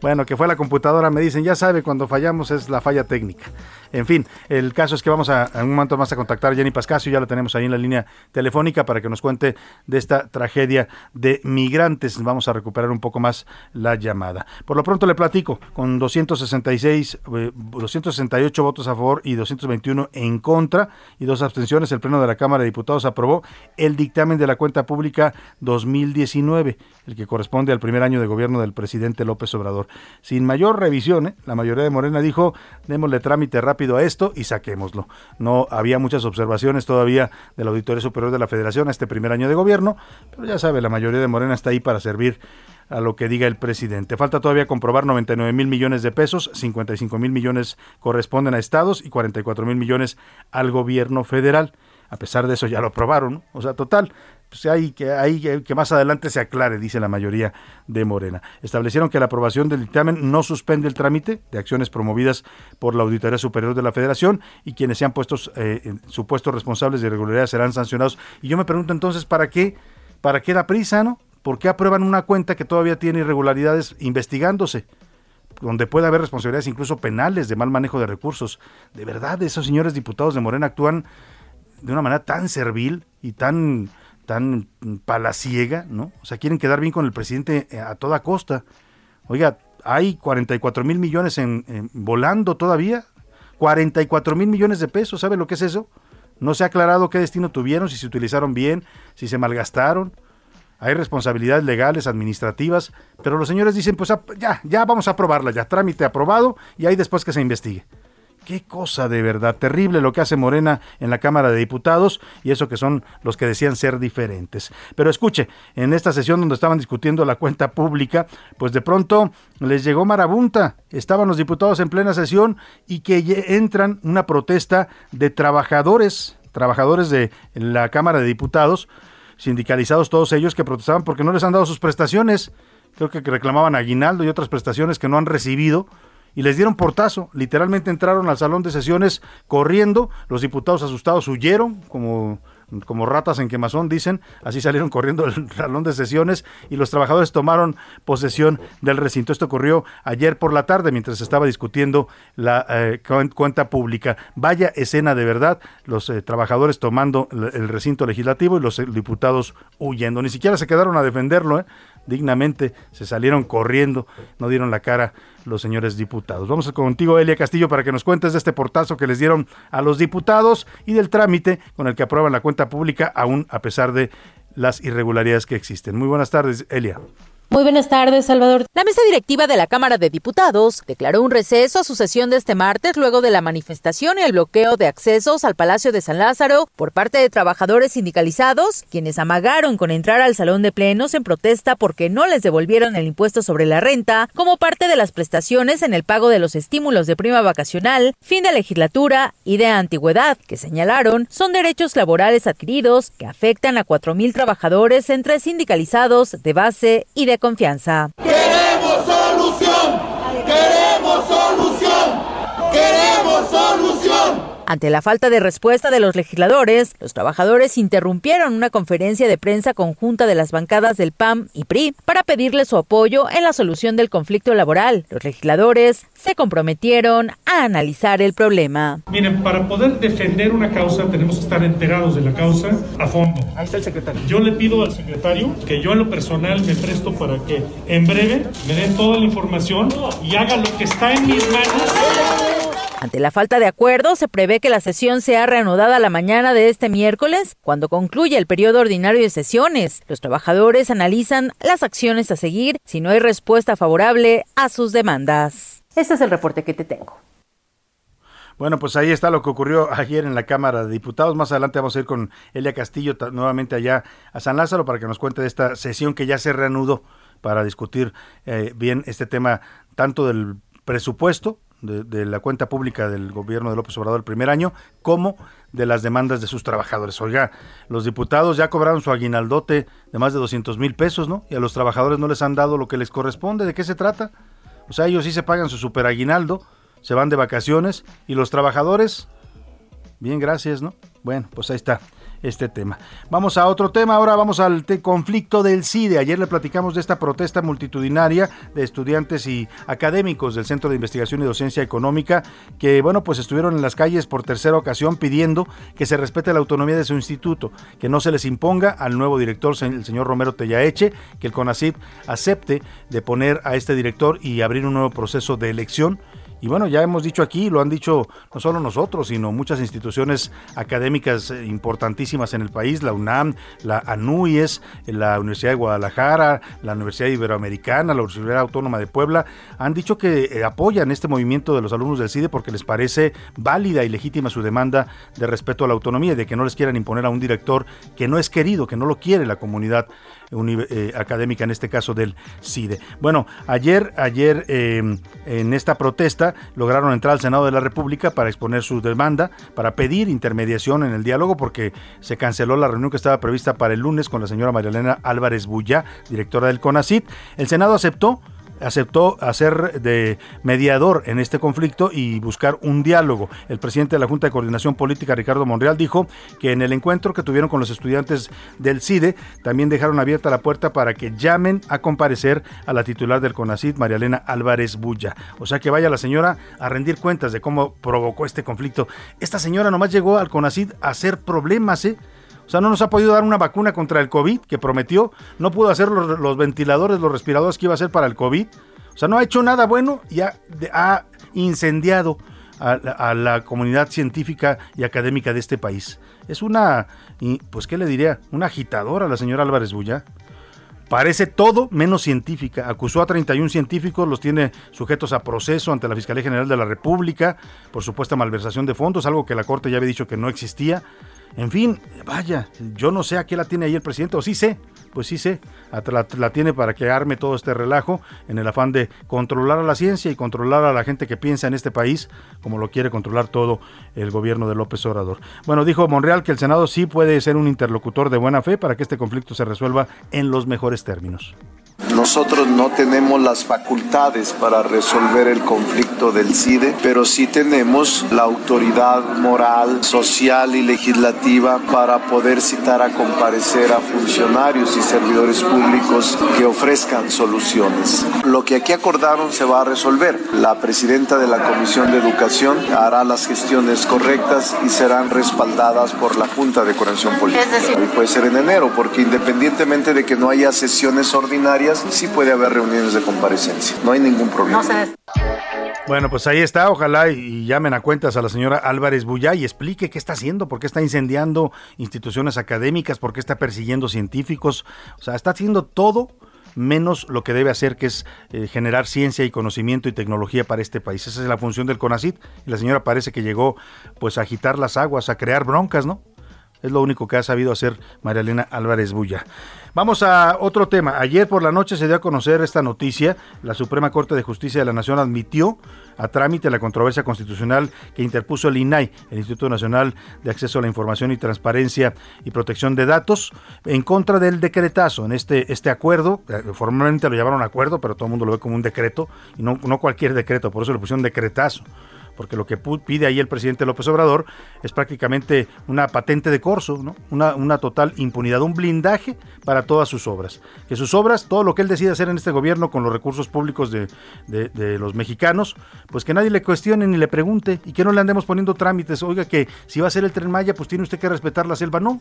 Bueno, que fue la computadora, me dicen, ya sabe, cuando fallamos es la falla técnica. En fin, el caso es que vamos a, en un momento más a contactar a Jenny Pascasio, ya lo tenemos ahí en la línea telefónica para que nos cuente de esta tragedia de migrantes. Vamos a recuperar un poco más la llamada. Por lo pronto le platico, con 266, 268 eh, votos a favor y 221 en contra y dos abstenciones, el Pleno de la Cámara de Diputados aprobó el dictamen de la cuenta pública 2019, el que corresponde al primer año de gobierno del presidente López Obrador. Sin mayor revisión, la mayoría de Morena dijo, démosle trámite rápido a esto y saquémoslo. No había muchas observaciones todavía del Auditorio Superior de la Federación a este primer año de gobierno, pero ya sabe, la mayoría de Morena está ahí para servir a lo que diga el presidente. Falta todavía comprobar 99 mil millones de pesos, 55 mil millones corresponden a estados y 44 mil millones al gobierno federal. A pesar de eso ya lo aprobaron, o sea, total, pues hay que, hay que más adelante se aclare, dice la mayoría de Morena. Establecieron que la aprobación del dictamen no suspende el trámite de acciones promovidas por la Auditoría Superior de la Federación y quienes sean puestos eh, supuestos responsables de irregularidad serán sancionados. Y yo me pregunto entonces, ¿para qué? ¿Para qué da prisa, no? ¿Por qué aprueban una cuenta que todavía tiene irregularidades investigándose? donde puede haber responsabilidades incluso penales de mal manejo de recursos. De verdad, esos señores diputados de Morena actúan de una manera tan servil y tan tan palaciega, ¿no? O sea, quieren quedar bien con el presidente eh, a toda costa. Oiga, hay 44 mil millones en, volando todavía, 44 mil millones de pesos, ¿sabe lo que es eso? No se ha aclarado qué destino tuvieron, si se utilizaron bien, si se malgastaron. Hay responsabilidades legales, administrativas, pero los señores dicen, pues ya, ya vamos a aprobarla, ya trámite aprobado y ahí después que se investigue. Qué cosa de verdad terrible lo que hace Morena en la Cámara de Diputados y eso que son los que decían ser diferentes. Pero escuche, en esta sesión donde estaban discutiendo la cuenta pública, pues de pronto les llegó marabunta. Estaban los diputados en plena sesión y que entran una protesta de trabajadores, trabajadores de la Cámara de Diputados, sindicalizados todos ellos que protestaban porque no les han dado sus prestaciones. Creo que reclamaban aguinaldo y otras prestaciones que no han recibido y les dieron portazo. Literalmente entraron al salón de sesiones corriendo. Los diputados asustados huyeron, como, como ratas en quemazón, dicen. Así salieron corriendo del salón de sesiones y los trabajadores tomaron posesión del recinto. Esto ocurrió ayer por la tarde mientras se estaba discutiendo la eh, cuenta pública. Vaya escena de verdad, los eh, trabajadores tomando el recinto legislativo y los eh, diputados huyendo. Ni siquiera se quedaron a defenderlo, dignamente se salieron corriendo, no dieron la cara los señores diputados. Vamos contigo, Elia Castillo, para que nos cuentes de este portazo que les dieron a los diputados y del trámite con el que aprueban la cuenta pública, aún a pesar de las irregularidades que existen. Muy buenas tardes, Elia. Muy buenas tardes, Salvador. La mesa directiva de la Cámara de Diputados declaró un receso a su sesión de este martes luego de la manifestación y el bloqueo de accesos al Palacio de San Lázaro por parte de trabajadores sindicalizados, quienes amagaron con entrar al salón de plenos en protesta porque no les devolvieron el impuesto sobre la renta como parte de las prestaciones en el pago de los estímulos de prima vacacional, fin de legislatura y de antigüedad, que señalaron son derechos laborales adquiridos que afectan a 4.000 trabajadores entre sindicalizados de base y de confianza. Queremos solución, queremos solución, queremos. Ante la falta de respuesta de los legisladores, los trabajadores interrumpieron una conferencia de prensa conjunta de las bancadas del PAM y PRI para pedirle su apoyo en la solución del conflicto laboral. Los legisladores se comprometieron a analizar el problema. Miren, para poder defender una causa tenemos que estar enterados de la causa a fondo. Ahí está el secretario. Yo le pido al secretario que yo en lo personal me presto para que en breve me den toda la información y haga lo que está en mis manos. Ante la falta de acuerdo, se prevé que la sesión sea reanudada la mañana de este miércoles, cuando concluya el periodo ordinario de sesiones. Los trabajadores analizan las acciones a seguir si no hay respuesta favorable a sus demandas. Este es el reporte que te tengo. Bueno, pues ahí está lo que ocurrió ayer en la Cámara de Diputados. Más adelante vamos a ir con Elia Castillo nuevamente allá a San Lázaro para que nos cuente de esta sesión que ya se reanudó para discutir eh, bien este tema tanto del presupuesto de, la cuenta pública del gobierno de López Obrador el primer año, como de las demandas de sus trabajadores. Oiga, los diputados ya cobraron su aguinaldote de más de 200 mil pesos, ¿no? Y a los trabajadores no les han dado lo que les corresponde. ¿De qué se trata? O sea, ellos sí se pagan su super aguinaldo, se van de vacaciones y los trabajadores, bien, gracias, ¿no? Bueno, pues ahí está este tema. Vamos a otro tema, ahora vamos al conflicto del CIDE. Ayer le platicamos de esta protesta multitudinaria de estudiantes y académicos del Centro de Investigación y Docencia Económica que, bueno, pues estuvieron en las calles por tercera ocasión pidiendo que se respete la autonomía de su instituto, que no se les imponga al nuevo director, el señor Romero Tellaeche, que el CONACYT acepte de poner a este director y abrir un nuevo proceso de elección y bueno, ya hemos dicho aquí, lo han dicho no solo nosotros, sino muchas instituciones académicas eh, importantísimas en el país, la UNAM, la ANUIES, la Universidad de Guadalajara, la Universidad Iberoamericana, la Universidad Autónoma de Puebla, han dicho que eh, apoyan este movimiento de los alumnos del CIDE porque les parece válida y legítima su demanda de respeto a la autonomía y de que no les quieran imponer a un director que no es querido, que no lo quiere la comunidad eh, académica, en este caso del CIDE. Bueno, ayer, ayer em, en esta protesta lograron entrar al Senado de la República para exponer su demanda, para pedir intermediación en el diálogo, porque se canceló la reunión que estaba prevista para el lunes con la señora María Álvarez Bullá, directora del CONACIT. El Senado aceptó aceptó hacer de mediador en este conflicto y buscar un diálogo. El presidente de la Junta de Coordinación Política, Ricardo Monreal, dijo que en el encuentro que tuvieron con los estudiantes del CIDE, también dejaron abierta la puerta para que llamen a comparecer a la titular del CONACID, María Elena Álvarez Bulla. O sea que vaya la señora a rendir cuentas de cómo provocó este conflicto. Esta señora nomás llegó al CONACID a hacer problemas, ¿eh? O sea, no nos ha podido dar una vacuna contra el COVID que prometió, no pudo hacer los, ventiladores, los respiradores que iba a hacer para el COVID. O sea, no ha hecho nada bueno y ha, incendiado a, la comunidad científica y académica de este país. Es una, pues, ¿qué le diría? Una agitadora la señora Álvarez Bulla. Parece todo menos científica. Acusó a 31 científicos, los tiene sujetos a proceso ante la Fiscalía General de la República por supuesta malversación de fondos, algo que la Corte ya había dicho que no existía. En fin, vaya, yo no sé a qué la tiene ahí el presidente, o sí sé, pues sí sé, la, tiene para que arme todo este relajo en el afán de controlar a la ciencia y controlar a la gente que piensa en este país, como lo quiere controlar todo el gobierno de López Obrador. Bueno, dijo Monreal que el Senado sí puede ser un interlocutor de buena fe para que este conflicto se resuelva en los mejores términos. Nosotros no tenemos las facultades para resolver el conflicto del CIDE, pero sí tenemos la autoridad moral, social y legislativa para poder citar a comparecer a funcionarios y servidores públicos que ofrezcan soluciones. Lo que aquí acordaron se va a resolver. La presidenta de la Comisión de Educación hará las gestiones correctas y serán respaldadas por la Junta de Coordinación Política. Y puede ser en enero, porque independientemente de que no haya sesiones ordinarias, sí puede haber reuniones de comparecencia. No hay ningún problema. Bueno, pues ahí está. Ojalá y llamen a cuentas a la señora Álvarez Bullá y explique qué está haciendo, por qué está incendiando instituciones académicas, por qué está persiguiendo científicos. O sea, está haciendo todo menos lo que debe hacer, que es eh, generar ciencia y conocimiento y tecnología para este país. Esa es la función del CONACIT. Y la señora parece que llegó pues a agitar las aguas, a crear broncas, ¿no? Es lo único que ha sabido hacer María Elena Álvarez Bulla. Vamos a otro tema. Ayer por la noche se dio a conocer esta noticia. La Suprema Corte de Justicia de la Nación admitió a trámite la controversia constitucional que interpuso el INAI, el Instituto Nacional de Acceso a la Información y Transparencia y Protección de Datos, en contra del decretazo. En este, este acuerdo, eh, formalmente lo llamaron acuerdo, pero todo el mundo lo ve como un decreto, y no, no cualquier decreto, por eso le pusieron decretazo porque lo que pide ahí el presidente López Obrador es prácticamente una patente de corso, ¿no? una, una total impunidad, un blindaje para todas sus obras. Que sus obras, todo lo que él decide hacer en este gobierno con los recursos públicos de, de los mexicanos, pues que nadie le cuestione ni le pregunte y que no le andemos poniendo trámites. Oiga, que si va a ser el tren Maya, pues tiene usted que respetar la selva. No,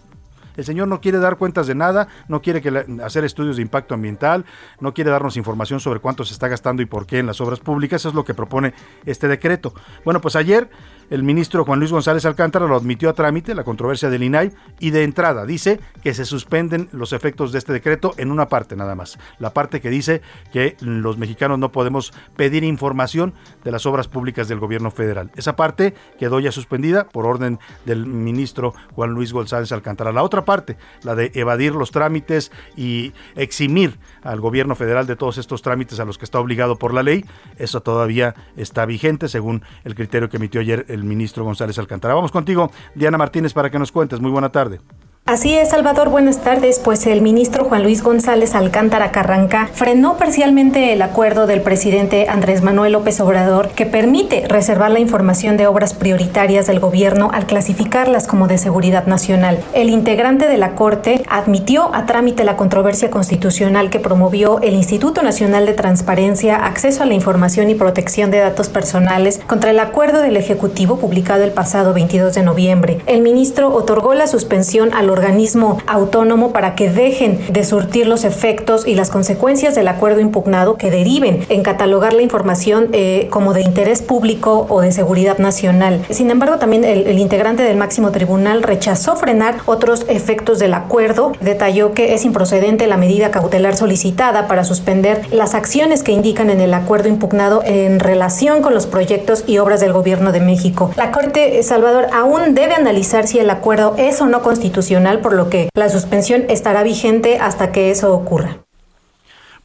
el señor no quiere dar cuentas de nada, no quiere hacer estudios de impacto ambiental, no quiere darnos información sobre cuánto se está gastando y por qué en las obras públicas. Eso es lo que propone este decreto. Bueno, pues ayer el ministro Juan Luis González Alcántara lo admitió a trámite, la controversia del INAI, y de entrada dice que se suspenden los efectos de este decreto en una parte nada más. La parte que dice que los mexicanos no podemos pedir información de las obras públicas del gobierno federal. Esa parte quedó ya suspendida por orden del ministro Juan Luis González Alcántara. La otra parte, la de evadir los trámites y eximir al gobierno federal de todos estos trámites a los que está obligado por la ley, eso todavía está vigente según el criterio que emitió ayer el ministro González Alcántara. Vamos contigo, Diana Martínez, para que nos cuentes. Muy buena tarde. Así es, Salvador, buenas tardes. Pues el ministro Juan Luis González Alcántara Carranca frenó parcialmente el acuerdo del presidente Andrés Manuel López Obrador que permite reservar la información de obras prioritarias del gobierno al clasificarlas como de seguridad nacional. El integrante de la Corte admitió a trámite la controversia constitucional que promovió el Instituto Nacional de Transparencia, Acceso a la Información y Protección de Datos Personales contra el acuerdo del Ejecutivo publicado el pasado 22 de noviembre. El ministro otorgó la suspensión a los organismo autónomo para que dejen de surtir los efectos y las consecuencias del acuerdo impugnado que deriven en catalogar la información eh, como de interés público o de seguridad nacional. Sin embargo, también el, el integrante del máximo tribunal rechazó frenar otros efectos del acuerdo, detalló que es improcedente la medida cautelar solicitada para suspender las acciones que indican en el acuerdo impugnado en relación con los proyectos y obras del gobierno de México. La Corte Salvador aún debe analizar si el acuerdo es o no constitucional por lo que la suspensión estará vigente hasta que eso ocurra.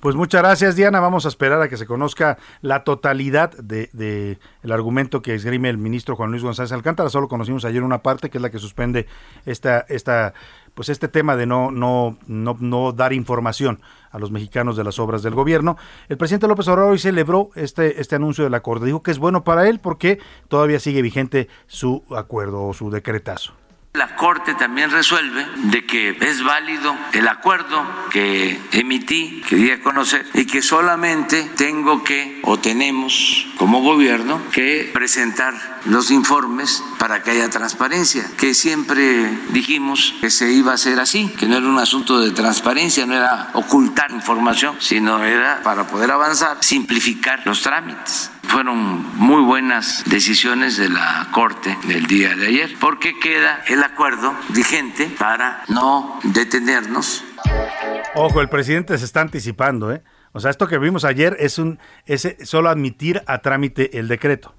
Pues muchas gracias, Diana. Vamos a esperar a que se conozca la totalidad de, el argumento que esgrime el ministro Juan Luis González Alcántara. Solo conocimos ayer una parte que es la que suspende esta, esta, pues este tema de no, no, no, no dar información a los mexicanos de las obras del gobierno. El presidente López Obrador hoy celebró este, este anuncio del acuerdo. Dijo que es bueno para él porque todavía sigue vigente su acuerdo o su decretazo. La Corte también resuelve de que es válido el acuerdo que emití, que di a conocer, y que solamente tengo que, o tenemos como gobierno, que presentar los informes para que haya transparencia, que siempre dijimos que se iba a hacer así, que no era un asunto de transparencia, no era ocultar información, sino era para poder avanzar, simplificar los trámites. Fueron muy buenas decisiones de la Corte del día de ayer, porque queda el acuerdo vigente para no detenernos. Ojo, el presidente se está anticipando, ¿eh? O sea, esto que vimos ayer es un es solo admitir a trámite el decreto.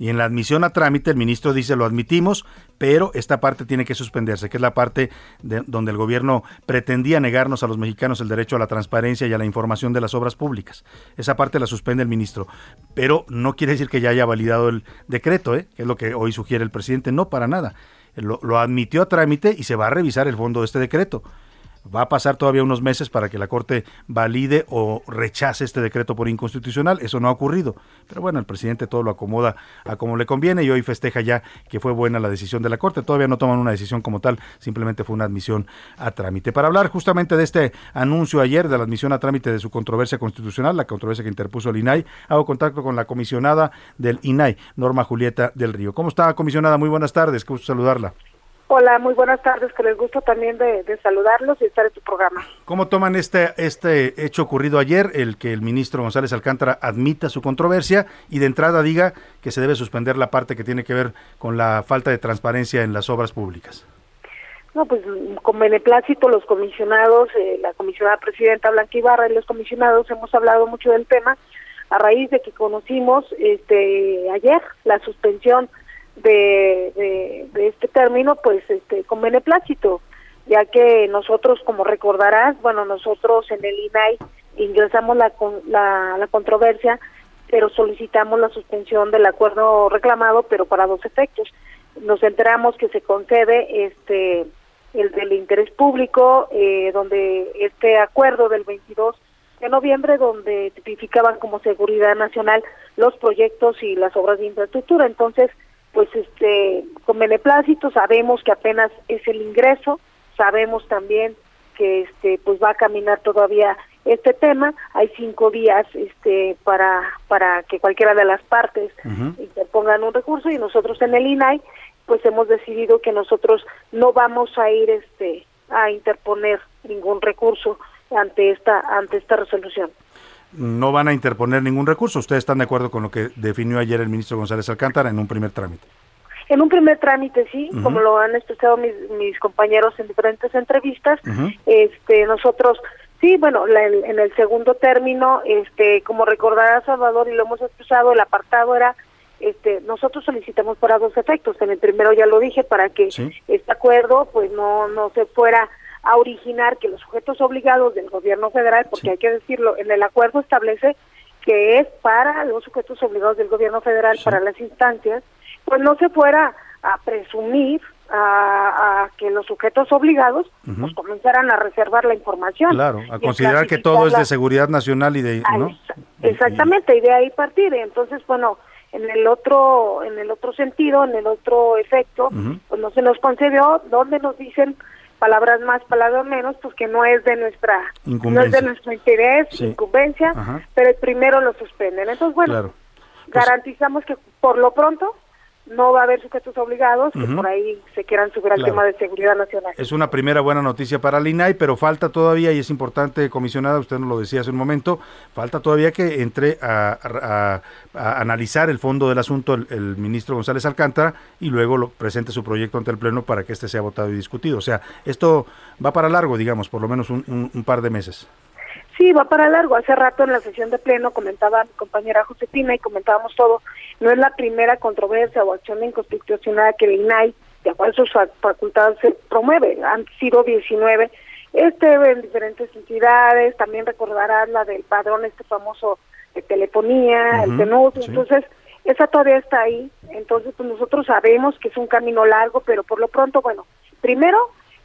Y en la admisión a trámite el ministro dice lo admitimos, pero esta parte tiene que suspenderse, que es la parte de, donde el gobierno pretendía negarnos a los mexicanos el derecho a la transparencia y a la información de las obras públicas. Esa parte la suspende el ministro, pero no quiere decir que ya haya validado el decreto, ¿eh? que es lo que hoy sugiere el presidente, no para nada. Lo admitió a trámite y se va a revisar el fondo de este decreto. Va a pasar todavía unos meses para que la Corte valide o rechace este decreto por inconstitucional. Eso no ha ocurrido. Pero bueno, el presidente todo lo acomoda a como le conviene y hoy festeja ya que fue buena la decisión de la Corte. Todavía no toman una decisión como tal, simplemente fue una admisión a trámite. Para hablar justamente de este anuncio ayer de la admisión a trámite de su controversia constitucional, la controversia que interpuso el INAI, hago contacto con la comisionada del INAI, Norma Julieta del Río. ¿Cómo está, comisionada? Muy buenas tardes, qué gusto saludarla. Hola, muy buenas tardes, que les gusto también de, saludarlos y estar en tu programa. ¿Cómo toman este, este hecho ocurrido ayer, el que el ministro González Alcántara admita su controversia y de entrada diga que se debe suspender la parte que tiene que ver con la falta de transparencia en las obras públicas? No, pues con beneplácito los comisionados, eh, la comisionada presidenta Blanca Ibarra y los comisionados hemos hablado mucho del tema a raíz de que conocimos este ayer la suspensión de, de, este término, pues este, con beneplácito, ya que nosotros, como recordarás, bueno, nosotros en el INAI ingresamos la, la, la controversia, pero solicitamos la suspensión del acuerdo reclamado, pero para dos efectos. Nos enteramos que se concede este el del interés público, eh, donde este acuerdo del 22 de noviembre donde tipificaban como seguridad nacional los proyectos y las obras de infraestructura. Entonces, pues este con beneplácito sabemos que apenas es el ingreso, sabemos también que este pues va a caminar todavía este tema, hay cinco días este para para que cualquiera de las partes interpongan un recurso y nosotros en el INAI pues hemos decidido que nosotros no vamos a ir este a interponer ningún recurso ante esta ante esta resolución. No van a interponer ningún recurso. ¿Ustedes están de acuerdo con lo que definió ayer el ministro González Alcántara en un primer trámite? En un primer trámite, sí, como lo han expresado mis, mis compañeros en diferentes entrevistas, este, nosotros, sí, bueno, la- en el segundo término, este, como recordará Salvador y lo hemos expresado, el apartado era, este, nosotros solicitamos para dos efectos. En el primero ya lo dije, para que este acuerdo, pues no, no se fuera a originar que los sujetos obligados del gobierno federal, porque hay que decirlo, en el acuerdo establece que es para los sujetos obligados del gobierno federal, para las instancias, pues no se fuera a presumir a, a que los sujetos obligados pues comenzaran a reservar la información. Claro, a considerar que todo es de seguridad nacional y de... ¿no? Exactamente, y de ahí partir. Entonces, bueno, en el otro en el otro sentido, en el otro efecto, pues no se nos concedió, donde nos dicen palabras más, palabras menos, pues que no es de nuestra no es de nuestro interés, Sí. incumbencia, Ajá. pero primero lo suspenden. Entonces, bueno, Claro. Pues garantizamos que por lo pronto no va a haber sujetos obligados que por ahí se quieran subir al tema de seguridad nacional. Es una primera buena noticia para el INAI, pero falta todavía, y es importante, comisionada, usted nos lo decía hace un momento, falta todavía que entre a, a- a analizar el fondo del asunto el, el ministro González Alcántara y luego lo presente su proyecto ante el Pleno para que este sea votado y discutido. O sea, esto va para largo, digamos, por lo menos un, un- un par de meses. Sí, va para largo. Hace rato en la sesión de pleno comentaba mi compañera Josefina y comentábamos todo. No es la primera controversia o acción inconstitucional que el INAI, de acuerdo a sus fac- facultades, se promueve. Han sido 19 este en diferentes entidades. También recordarás la del padrón, este famoso de telefonía, el PNUD. sí. Entonces, esa todavía está ahí. Entonces, pues nosotros sabemos que es un camino largo, pero por lo pronto, bueno, primero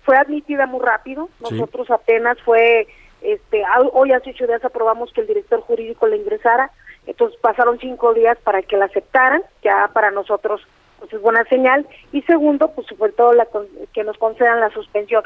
fue admitida muy rápido. Sí. Nosotros apenas fue, este, hoy hace ocho días aprobamos que el director jurídico la ingresara. Entonces pasaron cinco días para que la aceptaran. Ya para nosotros pues es buena señal. Y segundo, pues sobre todo la con- que nos concedan la suspensión.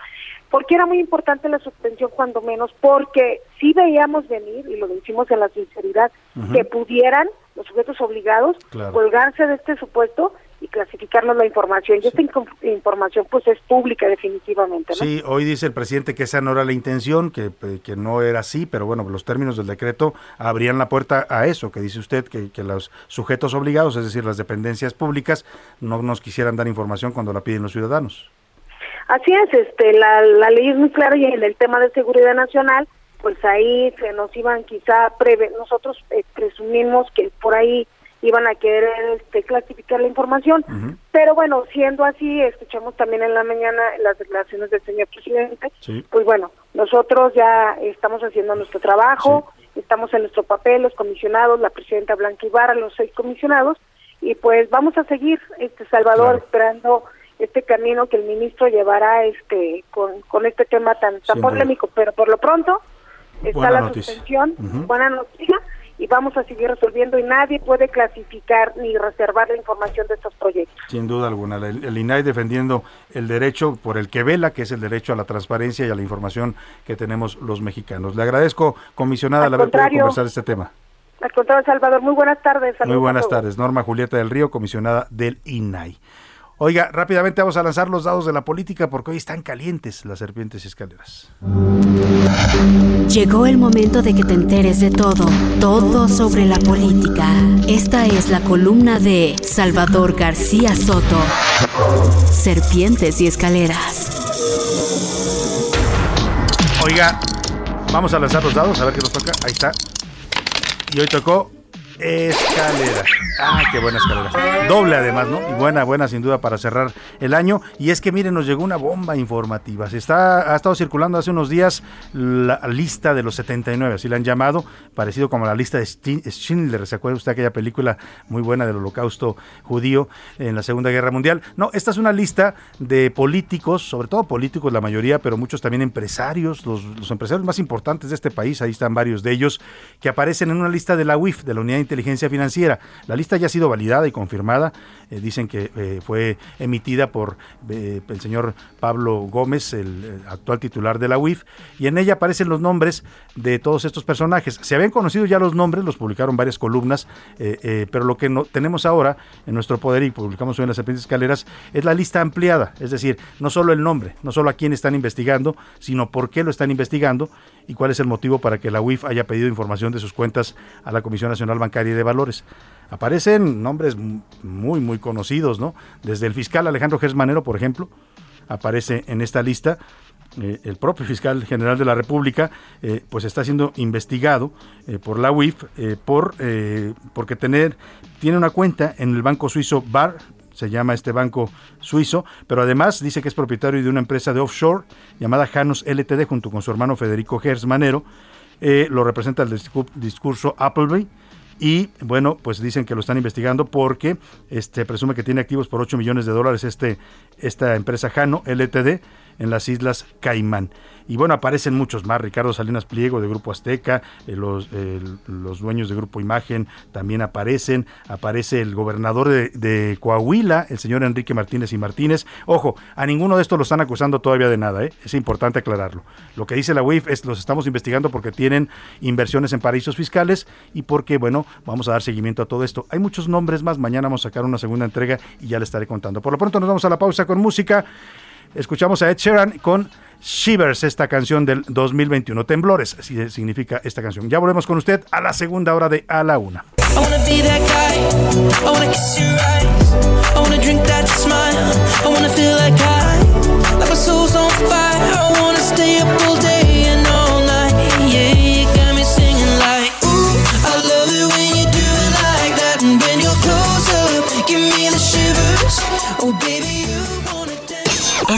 Porque era muy importante la suspensión cuando menos, porque sí veíamos venir, y lo decimos en la sinceridad, que pudieran los sujetos obligados Claro. colgarse de este supuesto y clasificarnos la información. Y esta información pues es pública definitivamente, ¿no? Sí, hoy dice el presidente que esa no era la intención, que, eh, que no era así, pero bueno, los términos del decreto abrían la puerta a eso, que dice usted, que, que los sujetos obligados, es decir, las dependencias públicas, no nos quisieran dar información cuando la piden los ciudadanos. Así es, este, la, la ley es muy clara y en el tema de seguridad nacional, pues ahí se nos iban quizá preve, nosotros eh, presumimos que por ahí iban a querer este, clasificar la información, pero bueno, siendo así, escuchamos también en la mañana las declaraciones del señor presidente, Sí. pues bueno, nosotros ya estamos haciendo nuestro trabajo, estamos en nuestro papel, los comisionados, la presidenta Blanca Ibarra, los seis comisionados, y pues vamos a seguir, este Salvador, esperando este camino que el ministro llevará este con, con este tema tan, tan polémico, pero por lo pronto está Buena la noticia. suspensión, buena noticia, y vamos a seguir resolviendo y nadie puede clasificar ni reservar la información de estos proyectos. Sin duda alguna, el, el INAI defendiendo el derecho por el que vela, que es el derecho a la transparencia y a la información que tenemos los mexicanos. Le agradezco, comisionada, Al haber podido conversar este tema. Al contrario, Salvador, muy buenas tardes. Muy saludos a buenas tardes. Norma Julieta del Río, comisionada del INAI. Oiga, rápidamente vamos a lanzar los dados de la política porque hoy están calientes las serpientes y escaleras. Llegó el momento de que te enteres de todo, todo sobre la política. Esta es la columna de Salvador García Soto. Serpientes y escaleras. Oiga, vamos a lanzar los dados a ver qué nos toca. Ahí está. Y hoy tocó Escalera. Ah, qué buena escalera. Doble además, ¿no? Y buena, buena sin duda para cerrar el año. Y es que miren, nos llegó una bomba informativa. Se está, ha estado circulando hace unos días la lista de los 79, así la han llamado, parecido como la lista de Schindler. ¿Se acuerda usted aquella película muy buena del holocausto judío en la Segunda Guerra Mundial? No, esta es una lista de políticos, sobre todo políticos la mayoría, pero muchos también empresarios, los, empresarios más importantes de este país, ahí están varios de ellos, que aparecen en una lista de la UIF, de la Unidad Inteligencia Financiera. La lista ya ha sido validada y confirmada. Eh, dicen que eh, fue emitida por eh, el señor Pablo Gómez, el, actual titular de la UIF, y en ella aparecen los nombres de todos estos personajes. Se habían conocido ya los nombres, los publicaron varias columnas, pero lo que no, tenemos ahora en nuestro poder y publicamos hoy en las serpientes escaleras es la lista ampliada, es decir, no solo el nombre, no solo a quién están investigando, sino por qué lo están investigando y cuál es el motivo para que la UIF haya pedido información de sus cuentas a la Comisión Nacional Bancaria y de Valores. Aparecen nombres muy, muy conocidos, ¿no? Desde el fiscal Alejandro Gersmanero, por ejemplo, aparece en esta lista. Eh, el propio fiscal general de la República, eh, pues está siendo investigado eh, por la UIF por porque tener tiene una cuenta en el banco suizo Bar se llama este banco suizo, pero además dice que es propietario de una empresa de offshore llamada Janus LTD junto con su hermano Federico Gers Manero. Eh, lo representa el discurso Appleby. Y bueno, pues dicen que lo están investigando porque este presume que tiene activos por 8 millones de dólares este, esta empresa Jano LTD en las Islas Caimán. Y bueno, aparecen muchos más, Ricardo Salinas Pliego de Grupo Azteca, eh, los, los dueños de Grupo Imagen también aparecen, aparece el gobernador de, Coahuila, el señor Enrique Martínez y Martínez. Ojo, a ninguno de estos lo están acusando todavía de nada, ¿eh? es importante aclararlo. Lo que dice la UIF es los estamos investigando porque tienen inversiones en paraísos fiscales y porque, bueno, vamos a dar seguimiento a todo esto. Hay muchos nombres más, mañana vamos a sacar una segunda entrega y ya le estaré contando. Por lo pronto nos vamos a la pausa con música. Escuchamos a Ed Sheeran con Shivers, esta canción del 2021. Temblores significa esta canción. Ya volvemos con usted a la segunda hora de A la Una.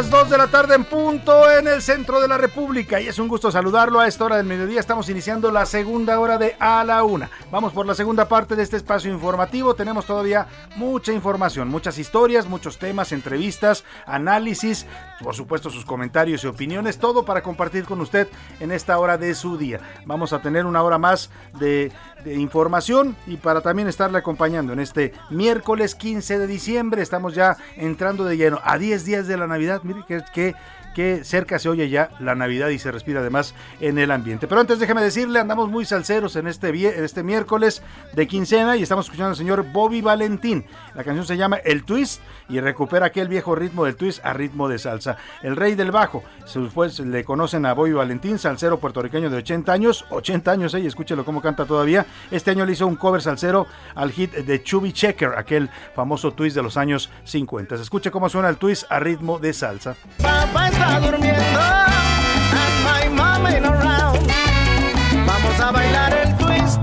Las 2 de la tarde en punto en el centro de la República y es un gusto saludarlo a esta hora del mediodía. Estamos iniciando la segunda hora de A la Una. Vamos por la segunda parte de este espacio informativo. Tenemos todavía mucha información, muchas historias, muchos temas, entrevistas, análisis, por supuesto sus comentarios y opiniones, todo para compartir con usted en esta hora de su día. Vamos a tener una hora más de, información y para también estarle acompañando en este miércoles 15 de diciembre. Estamos ya entrando de lleno a 10 días de la Navidad. Mire que, que que cerca se oye ya la Navidad y se respira además en el ambiente. Pero antes déjeme decirle, andamos muy salseros en este, en este miércoles de quincena y estamos escuchando al señor Bobby Valentín. La canción se llama El Twist y recupera aquel viejo ritmo del twist a ritmo de salsa. El rey del bajo, pues le conocen a Bobby Valentín, salsero puertorriqueño de 80 años, 80 años, eh, y escúchelo cómo canta todavía. Este año le hizo un cover salsero al hit de Chubby Checker, aquel famoso twist de los años 50. Se escucha cómo suena el twist a ritmo de salsa está durmiendo my around. Vamos a bailar el twist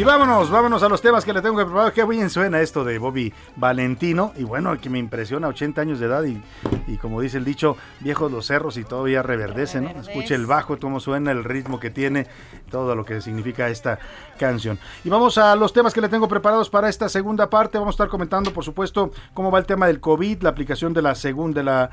Y vámonos, vámonos a los temas que le tengo que preparar. Qué bien suena esto de Bobby Valentino. Y bueno, que me impresiona, 80 años de edad y, y como dice el dicho, viejos los cerros y todavía reverdece, ¿no? Escuche el bajo, cómo suena, el ritmo que tiene, todo lo que significa esta canción. Y vamos a los temas que le tengo preparados para esta segunda parte. Vamos a estar comentando, por supuesto, cómo va el tema del COVID, la aplicación de la segunda, de la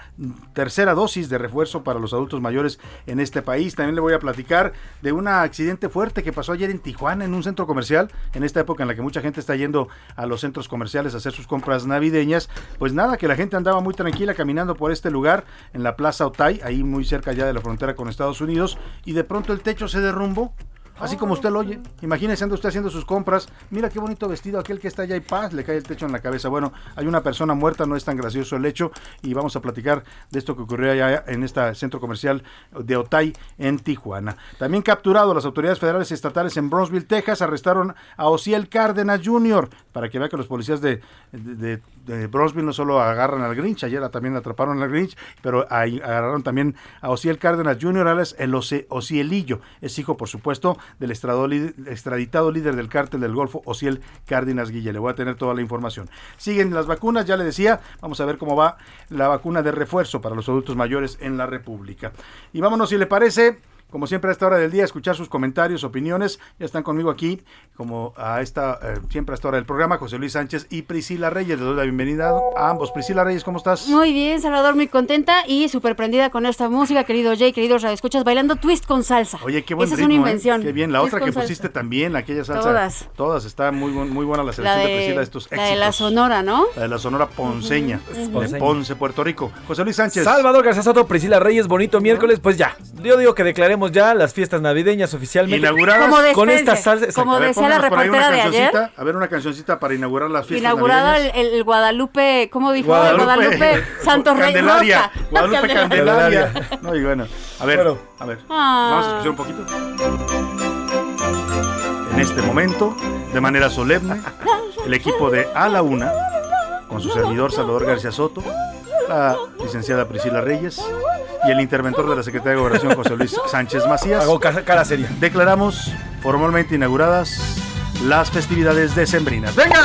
tercera dosis de refuerzo para los adultos mayores en este país. También le voy a platicar de un accidente fuerte que pasó ayer en Tijuana, en un centro comercial en esta época en la que mucha gente está yendo a los centros comerciales a hacer sus compras navideñas, pues nada, que la gente andaba muy tranquila caminando por este lugar en la Plaza Otay, ahí muy cerca ya de la frontera con Estados Unidos, y de pronto el techo se derrumbó Así como usted lo oye, imagínese anda usted haciendo sus compras, mira qué bonito vestido aquel que está allá y paz, le cae el techo en la cabeza. Bueno, hay una persona muerta, no es tan gracioso el hecho y vamos a platicar de esto que ocurrió allá en este centro comercial de Otay en Tijuana. También capturado las autoridades federales y estatales en Bronzeville, Texas, arrestaron a Ociel Cárdenas Jr. para que vea que los policías de, de, de Bronzeville no solo agarran al Grinch, ayer también atraparon al Grinch, pero ahí agarraron también a Ociel Cárdenas Jr., el Ocielillo, es hijo por supuesto del extraditado líder del cártel del Golfo, Ociel Cárdenas Guille. Le voy a tener toda la información. Siguen las vacunas, ya le decía, vamos a ver cómo va la vacuna de refuerzo para los adultos mayores en la República. Y vámonos, si le parece, como siempre a esta hora del día, escuchar sus comentarios, opiniones. Ya están conmigo aquí, como a esta, eh, siempre a esta hora del programa, José Luis Sánchez y Priscila Reyes. Les doy la bienvenida a ambos. Priscila Reyes, ¿cómo estás? Muy bien, Salvador, muy contenta y súper prendida con esta música, querido Jay, queridos escuchas bailando twist con salsa. Oye, qué buen Esa ritmo, es una ¿eh? invención. Qué bien. La Twist otra que pusiste salsa. también, aquella salsa. Todas. Todas. Está muy, buen- muy buena la La selección de, Priscila de de, estos la éxitos. de la Sonora, ¿no? La de la Sonora Ponceña, de Ponce, Puerto Rico. José Luis Sánchez. Salvador García Soto, Priscila Reyes, bonito miércoles, pues ya. Yo digo que declaremos ya las fiestas navideñas oficialmente. Inauguradas. Como con despense, esta salsa. como ver, decía la pónganos por ahí una reportera de ayer. cancioncita, A ver, una cancioncita para inaugurar las fiestas Inaugurado el, navideñas. el Guadalupe, ¿cómo dijo? Guadalupe. Guadalupe, Santos Reyes. Candelaria. Guadalupe Candelaria. Candelaria. No, y bueno, a ver, Bueno. a ver. Ah. Vamos a escuchar un poquito. En este momento, de manera solemne, el equipo de A la Una, con su servidor Salvador García Soto, la licenciada Priscila Reyes y el interventor de la Secretaría de Gobernación José Luis Sánchez Macías. Hago ca- cara seria. Declaramos formalmente inauguradas las festividades decembrinas. ¡Venga!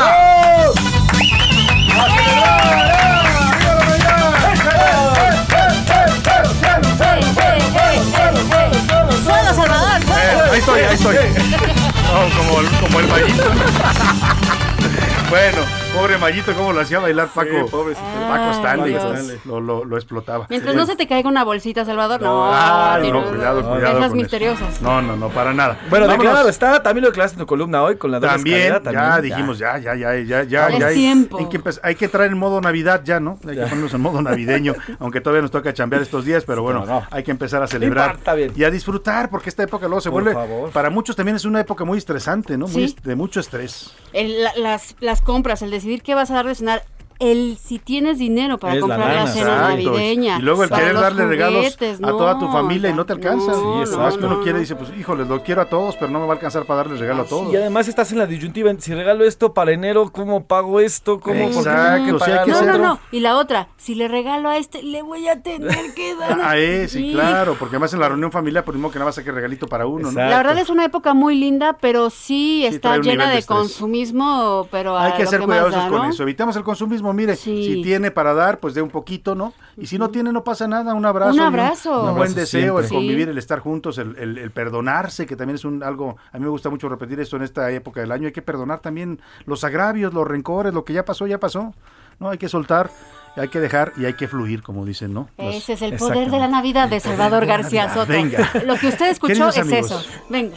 ¡Suena, Salvador! Eh, ahí estoy, ahí estoy. No, como, el- como el mallito. bueno, pobre mallito, cómo lo hacía bailar Paco. pobrecito. Paco Stanley. Lo, lo- lo explotaba. Mientras Sí. no se te caiga una bolsita, Salvador, no. Ay, no, tiene- cuidado, cuidado. Esas misteriosas. eso. No, no, no, para nada. Bueno, Vámonos. declarado está, también lo declaraste en tu columna hoy con la doble También, escalera, ya también, dijimos, ya, ya, ya, ya, ya, Ya ya. es tiempo. Hay que, hay entrar en modo Navidad ya, ¿no? Hay que ponernos en modo navideño, aunque todavía nos toca chambear estos días, pero bueno, No, no. hay que empezar a celebrar importa, bien. y a disfrutar, porque esta época luego se Por vuelve, favor. para muchos también es una época muy estresante, ¿no? Muy de mucho estrés. El- la- las, las compras, el decidir qué vas a dar de cenar, el si tienes dinero para Es comprar la, lana, cena Exacto. navideña. Y luego el querer darle regalos a toda tu no, familia y no te alcanza. no, Sí, no, más que uno no, quiere no. dice, pues híjole, lo quiero a todos, pero no me va a alcanzar para darles regalo a todos. Y además estás en la disyuntiva, si regalo esto para enero, ¿cómo pago esto? ¿Cómo? ¿Por qué tengo Exacto, pagar que No, no, no. Y la otra, si le regalo a este, le voy a tener que dar. Ah, eh, sí, claro, porque además en la reunión familiar, por mismo que nada más saque regalito para uno, ¿no? La verdad es una época muy linda, pero sí, Sí, está llena de consumismo, pero a Hay que ser cuidadosos da, con ¿no? eso. Evitamos el consumismo. Mire, Sí. si tiene para dar, pues dé un poquito, ¿no? Y si no tiene, no pasa nada. Un abrazo. Un abrazo. Un, Un buen abrazo deseo, el convivir, el estar juntos, el, el- el perdonarse, que también es un algo. A mí me gusta mucho repetir esto en esta época del año. Hay que perdonar también los agravios, los rencores, lo que ya pasó, ya pasó. No hay que soltar, hay que dejar y hay que fluir, como dicen, ¿no? Los- Ese es el poder de la Navidad de Salvador García. Soto. Venga. Lo que usted escuchó Queridos es amigos. eso. Venga.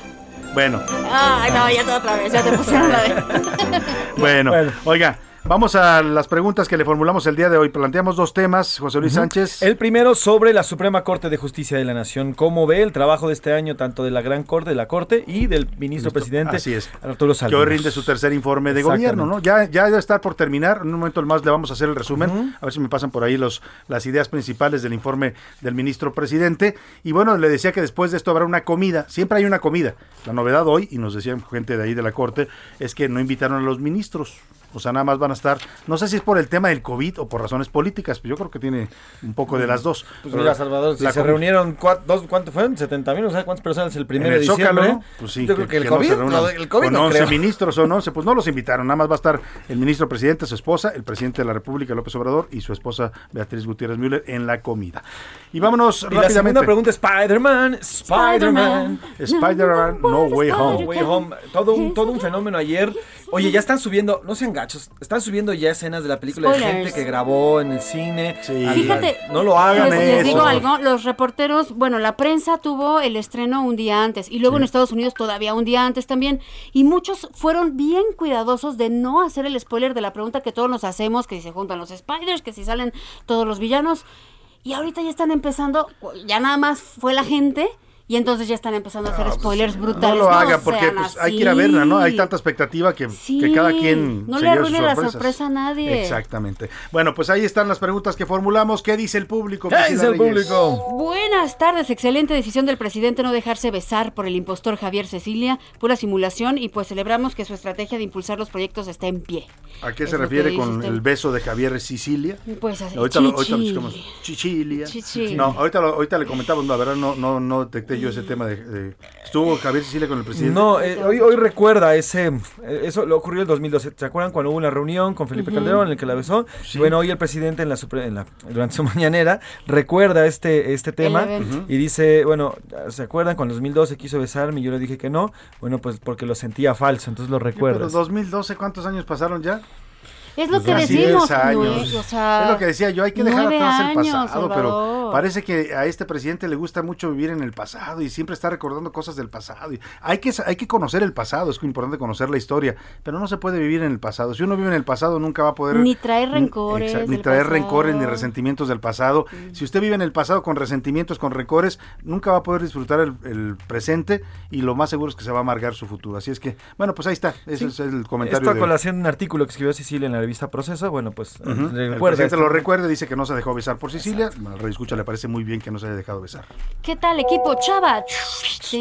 Bueno, Ay, no, ya te otra vez, ya te pusieron la de. bueno, Bueno. oiga. Vamos a las preguntas que le formulamos el día de hoy. Planteamos dos temas, José Luis Sánchez. El primero sobre la Suprema Corte de Justicia de la Nación. ¿Cómo ve el trabajo de este año tanto de la Gran Corte, de la Corte y del ministro presidente Así es. Arturo que Saldívar? hoy rinde su tercer informe de gobierno, ¿no? Ya, ya debe estar por terminar. En un momento más le vamos a hacer el resumen. A ver si me pasan por ahí los, las ideas principales del informe del ministro presidente. Y bueno, le decía que después de esto habrá una comida. Siempre hay una comida. La novedad hoy, y nos decían gente de ahí de la corte, es que no invitaron a los ministros. O sea, nada más van a estar, no sé si es por el tema del COVID o por razones políticas, pero yo creo que tiene un poco de las dos. Pues Pero mira, Salvador, si la se reunieron, dos, ¿cuánto fueron? ¿70 mil? No sé cuántas personas el primero de diciembre. Zócalo, pues sí, Yo creo que, el no COVID, no, el COVID con no 11 creo. ministros son 11, pues no los invitaron, nada más va a estar el ministro presidente, su esposa, el presidente de la República, López Obrador, y su esposa Beatriz Gutiérrez Müller en la comida. Y vámonos Y la rápidamente. segunda pregunta, Spider-Man, Spider-Man. Spider-Man No Way Home. No Way Home. Todo un, todo un fenómeno ayer. Oye, ya están subiendo, no sean gachos, están subiendo ya escenas de la película de gente que grabó en el cine. Al- Fíjate, no lo hagan les, les digo algo, los reporteros, bueno, la prensa tuvo el estreno un día antes y luego Sí. en Estados Unidos todavía un día antes también y muchos fueron bien cuidadosos de no hacer el spoiler de la pregunta que todos nos hacemos, que si se juntan los spiders, que si salen todos los villanos y ahorita ya están empezando, ya nada más fue la gente y entonces ya están empezando a hacer spoilers brutales. No lo hagan porque sean pues, hay que ir a verla, ¿no? Hay tanta expectativa que, Sí, que cada quien no se le arruine la sorpresa a nadie. Exactamente. Bueno, pues ahí están las preguntas que formulamos. ¿Qué dice el público? ¿Qué dice el Reyes? público? Buenas tardes, excelente decisión del presidente no dejarse besar por el impostor Javier Cecilia, pura simulación y pues celebramos que su estrategia de impulsar los proyectos está en pie. ¿A qué Es se refiere con usted. el beso de Javier Sicilia? Pues así, ahorita lo, ahorita lo chichi. buscamos. Chichilia. Chichi. No, ahorita, lo- ahorita le comentamos, la verdad no, no, no detecté yo ese tema de, de- ¿Estuvo Javier Sicilia con el presidente? No, eh, hoy, hoy recuerda ese, eh, eso lo ocurrió en el 2012. ¿Se acuerdan cuando hubo una reunión con Felipe. Calderón en el que la besó? Y Bueno, hoy el presidente en la, supre- en la- durante su mañanera recuerda este, este tema y dice, bueno, ¿se acuerdan cuando en 2012 quiso besarme y yo le dije que no? Bueno, pues porque lo sentía falso, entonces lo Pero recuerdas. 2012, ¿cuántos años pasaron ya? Es lo Pues que decimos, 10 años. Noé, o sea, es lo que decía yo, hay que dejar atrás el años, pasado, pero parece que a este presidente le gusta mucho vivir en el pasado y siempre está recordando cosas del pasado. Y hay que hay que conocer el pasado, es importante conocer la historia, pero no se puede vivir en el pasado. Si uno vive en el pasado nunca va a poder Ni traer rencores ni traer pasado. rencores ni resentimientos del pasado. Si usted vive en el pasado con resentimientos, con rencores, nunca va a poder disfrutar el, el presente y lo más seguro es que se va a amargar su futuro. Así es que, bueno, pues ahí está, ese Sí. es el comentario. Esto a de- colación de un artículo que escribió Cecilia en la revista Proceso, bueno, pues El recuerda presidente esto. lo recuerda, dice que no se dejó besar por Sicilia. Al rey escucha, le parece muy bien que no se haya dejado besar. ¿Qué tal, equipo Chava?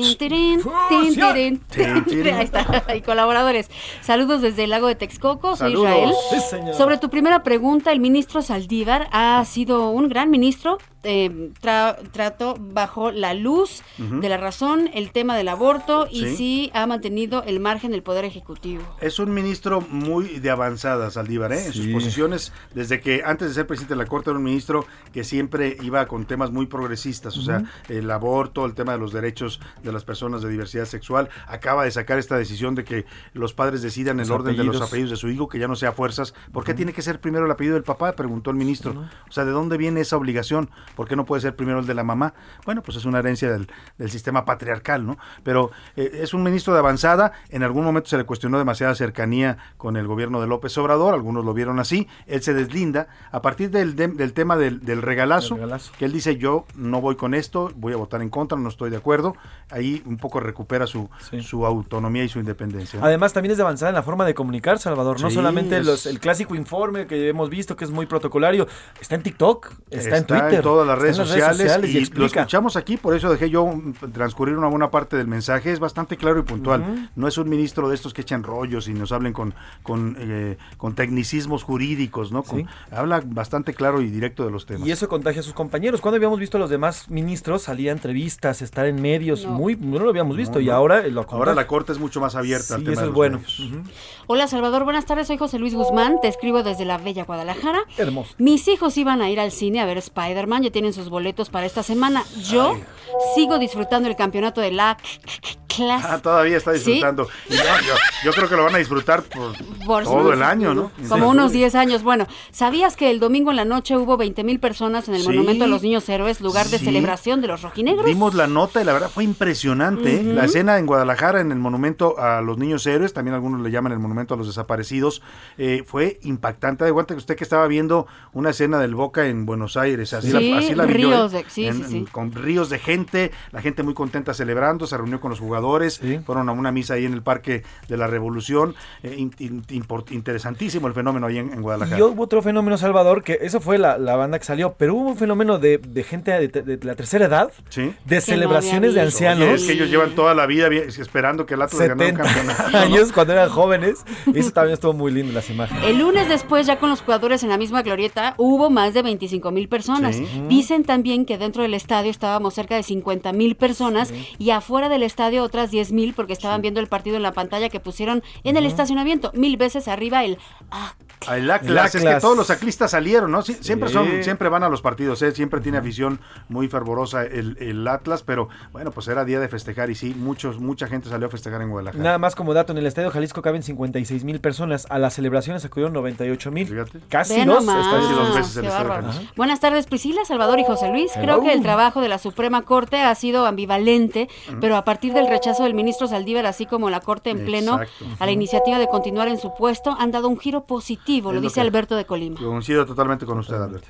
Ahí está, y colaboradores. Saludos desde el lago de Texcoco, soy Saludos. Israel. Sí. Sobre tu primera pregunta, el ministro Saldívar ha sido un gran ministro. Eh, tra- trató bajo la luz de la razón el tema del aborto y Sí. sí ha mantenido el margen del Poder Ejecutivo. Es un ministro muy de avanzada, Saldívar, ¿eh? en sus posiciones, desde que antes de ser presidente de la Corte era un ministro que siempre iba con temas muy progresistas, o sea, el aborto, el tema de los derechos de las personas de diversidad sexual. Acaba de sacar esta decisión de que los padres decidan el orden de los apellidos. apellidos de su hijo, que ya no sea a fuerzas. ¿Por qué tiene que ser primero el apellido del papá? Preguntó el ministro. O sea, ¿de dónde viene esa obligación? ¿Por qué no puede ser primero el de la mamá? Bueno, pues es una herencia del, del sistema patriarcal, ¿no? Pero eh, es un ministro de avanzada. En algún momento se le cuestionó demasiada cercanía con el gobierno de López Obrador. Algunos lo vieron así. Él se deslinda a partir del, del tema del, del regalazo, que él dice yo no voy con esto, voy a votar en contra, no estoy de acuerdo. Ahí un poco recupera su, su autonomía y su independencia. Además, también es de avanzada en la forma de comunicar, Salvador. No Sí, solamente es- los, el clásico informe que hemos visto, que es muy protocolario. Está en TikTok, está, en Twitter. en todas las redes sociales, y, y, lo escuchamos aquí, por eso dejé yo transcurrir una buena parte del mensaje, es bastante claro y puntual. No es un ministro de estos que echan rollos y nos hablen con, con, eh, con tecnicismos jurídicos, ¿no? Con- Sí. Habla bastante claro y directo de los temas. Y eso contagia a sus compañeros. Cuando habíamos visto a los demás ministros salir a entrevistas, estar en medios, No. muy, no lo habíamos visto. No, y ahora lo Ahora contagia. la corte es mucho más abierta al Sí, tema eso de es los bueno. Hola Salvador, buenas tardes, soy José Luis Guzmán, te escribo desde la bella Guadalajara. Hermoso. Mis hijos iban a ir al cine a ver Spider-Man, tienen sus boletos para esta semana. Yo sigo disfrutando el campeonato de la Ah, todavía está Sí. disfrutando. Y no, yo, yo creo que lo van a disfrutar por, Por todo el año, ¿no? Como unos 10 años. Bueno, ¿sabías que el domingo en la noche hubo 20 mil personas en el Sí. Monumento a los Niños Héroes, lugar de celebración de los rojinegros? Vimos la nota y la verdad fue impresionante. ¿eh? La escena en Guadalajara, en el monumento a los niños héroes, también algunos le llaman el monumento a los desaparecidos, eh, fue impactante. De cuenta que usted que estaba viendo una escena del Boca en Buenos Aires, así, Sí, la, así la ríos ¿eh? de- En- en- con ríos de gente, la gente muy contenta celebrando, se reunió con los jugadores jugadores, fueron a una misa ahí en el Parque de la Revolución. Eh, in- in- import- interesantísimo el fenómeno ahí en, en Guadalajara. Y hubo otro fenómeno, Salvador, que eso fue la, la banda que salió, pero hubo un fenómeno de, de gente de, de la tercera edad, de celebraciones de ancianos. Oye, es que ellos llevan toda la vida esperando que el Atlas ganara un 70 campeonato. ¿no? años cuando eran jóvenes. Y eso también estuvo muy lindo las imágenes. El lunes después, ya con los jugadores en la misma glorieta, hubo más de 25 mil personas. Sí. Dicen también que dentro del estadio estábamos cerca de 50 mil personas y afuera del estadio otras 10 mil porque estaban viendo el partido en la pantalla que pusieron en el estacionamiento. Mil veces arriba el Ah, El Atlas, es que todos los aclistas salieron, ¿no? Sí, siempre son, siempre van a los partidos, ¿eh? siempre tiene afición muy fervorosa el, el Atlas, pero bueno, pues era día de festejar y sí, muchos, mucha gente salió a festejar en Guadalajara. Nada más como dato, en el Estadio Jalisco caben 56 mil personas. A las celebraciones acudieron 98 mil. Casi dos. estadios. dos veces el Estadio. Jalisco. Buenas tardes, Priscila, Salvador y José Luis. Creo Hello. que el trabajo de la Suprema Corte ha sido ambivalente, pero a partir del rechazo del ministro Saldívar, así como la Corte en pleno, Exacto. a la iniciativa de continuar en su puesto, han dado un giro positivo, lo lo dice Alberto de Colima. Coincido totalmente con usted, Alberto.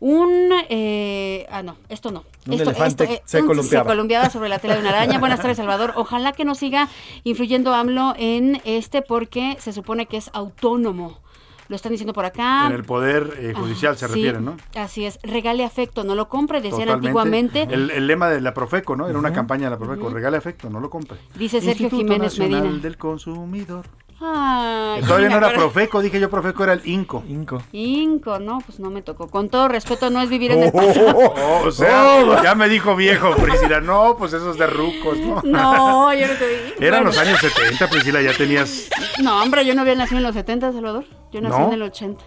Un, eh, ah no, esto no. Un esto, elefante esto, eh, se un- columpiaba. columpiaba sobre la tela de una araña. Buenas tardes, Salvador. Ojalá que no siga influyendo AMLO en este porque se supone que es autónomo. Lo están diciendo por acá. En el poder eh, judicial se Ah, Sí, refiere, ¿no? Así es. Regale afecto, no lo compre, decían Totalmente. antiguamente. El, el lema de la Profeco, ¿no? Era una campaña de la Profeco, regale afecto, no lo compre. Dice Sergio Instituto Jiménez Nacional Medina. del Consumidor. Ay, Todavía me no era. Profeco, dije yo Profeco, era el INCO. Inco. Inco, no, pues no me tocó. Con todo respeto, no es vivir en el pasado. Oh, o sea, ya me dijo viejo, Priscila. No, pues esos de rucos, ¿no? No, yo no te vi. Eran Bueno. los años 70, Priscila, ya tenías. No, hombre, yo no había nacido en los 70, Salvador. Yo nací ¿No? en el 80.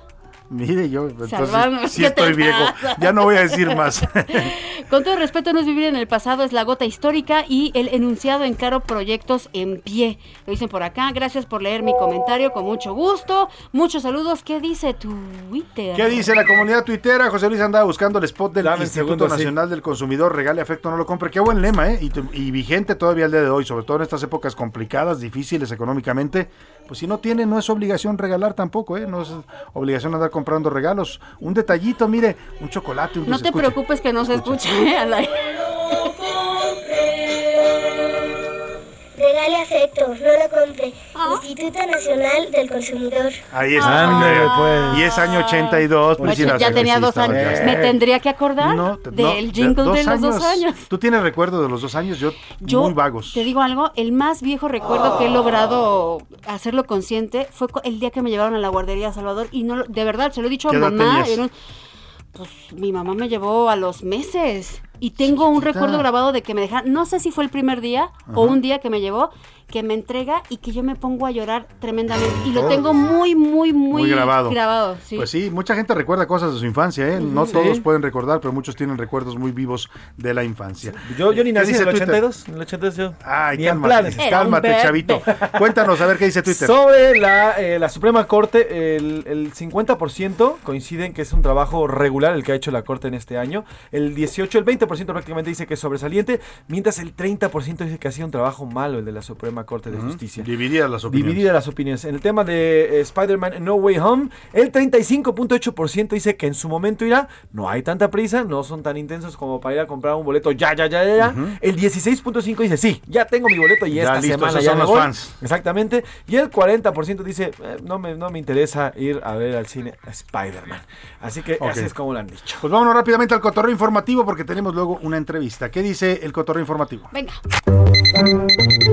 Mire, yo entonces Salvarme, sí ¿qué te estoy viejo. Ya no voy a decir más. Con todo respeto, no es vivir en el pasado, es la gota histórica y el enunciado en claro proyectos en pie. Lo dicen por acá. Gracias por leer mi comentario, con mucho gusto. Muchos saludos. ¿Qué dice Twitter? ¿Qué dice la comunidad tuitera? José Luis andaba buscando el spot del Dame Instituto segundo, sí. Nacional del Consumidor. Regale afecto, no lo compre. Qué buen lema, ¿eh? Y, tu- y vigente todavía el día de hoy, sobre todo en estas épocas complicadas, difíciles económicamente. Pues si no tiene, no es obligación regalar tampoco, ¿eh? No es obligación andar comprando regalos. Un detallito, mire, un chocolate, un No te Escuche. preocupes que no se escuche. Regale afecto, no lo compre. Instituto Nacional del Consumidor. Ahí está. Ándale, mire. pues. Y es año 82. Oye, Priscila, ya tenía dos años. Me tendría que acordar No, te- no, del jingle de los dos años. ¿Tú tienes recuerdo de los dos años? Yo, Yo muy vagos. Te digo algo, el más viejo recuerdo que he logrado hacerlo consciente fue el día que me llevaron a la guardería Salvador y no lo- de verdad, se lo he dicho a ¿Qué edad mamá. tenías? pues mi mamá me llevó a los meses y tengo un recuerdo grabado de que me dejaron, no sé si fue el primer día o un día que me llevó, que me entrega y que yo me pongo a llorar tremendamente y lo tengo muy, muy, muy, Muy grabado. grabado, sí. Pues sí, mucha gente recuerda cosas de su infancia, ¿eh? No Sí. todos pueden recordar, pero muchos tienen recuerdos muy vivos de la infancia. Yo, yo ni ¿Qué nací en el Twitter? 82. En el 82 yo. Ay, cálmate, cálmate, chavito. Cuéntanos, a ver qué dice Twitter. Sobre la, eh, la Suprema Corte, el, el 50% coinciden que es un trabajo regular el que ha hecho la Corte en este año. El 18, el 20% prácticamente dice que es sobresaliente, mientras el 30% dice que ha sido un trabajo malo el de la Suprema Corte de. Justicia. Divididas las opiniones. Divididas las opiniones. En el tema de eh, Spider-Man No Way Home, el 35.8% dice que en su momento irá, no hay tanta prisa, no son tan intensos como para ir a comprar un boleto ya, ya, ya, ya. ya. El 16.5% dice, sí, ya tengo mi boleto y Ya, esta listo, semana ya son me los voy". fans. Exactamente. Y el 40% dice, "Eh, no, me, no me interesa ir a ver al cine Spider-Man. Así que así es como lo han dicho. Pues vámonos rápidamente al cotorreo informativo porque tenemos luego una entrevista. ¿Qué dice el cotorreo informativo? Venga.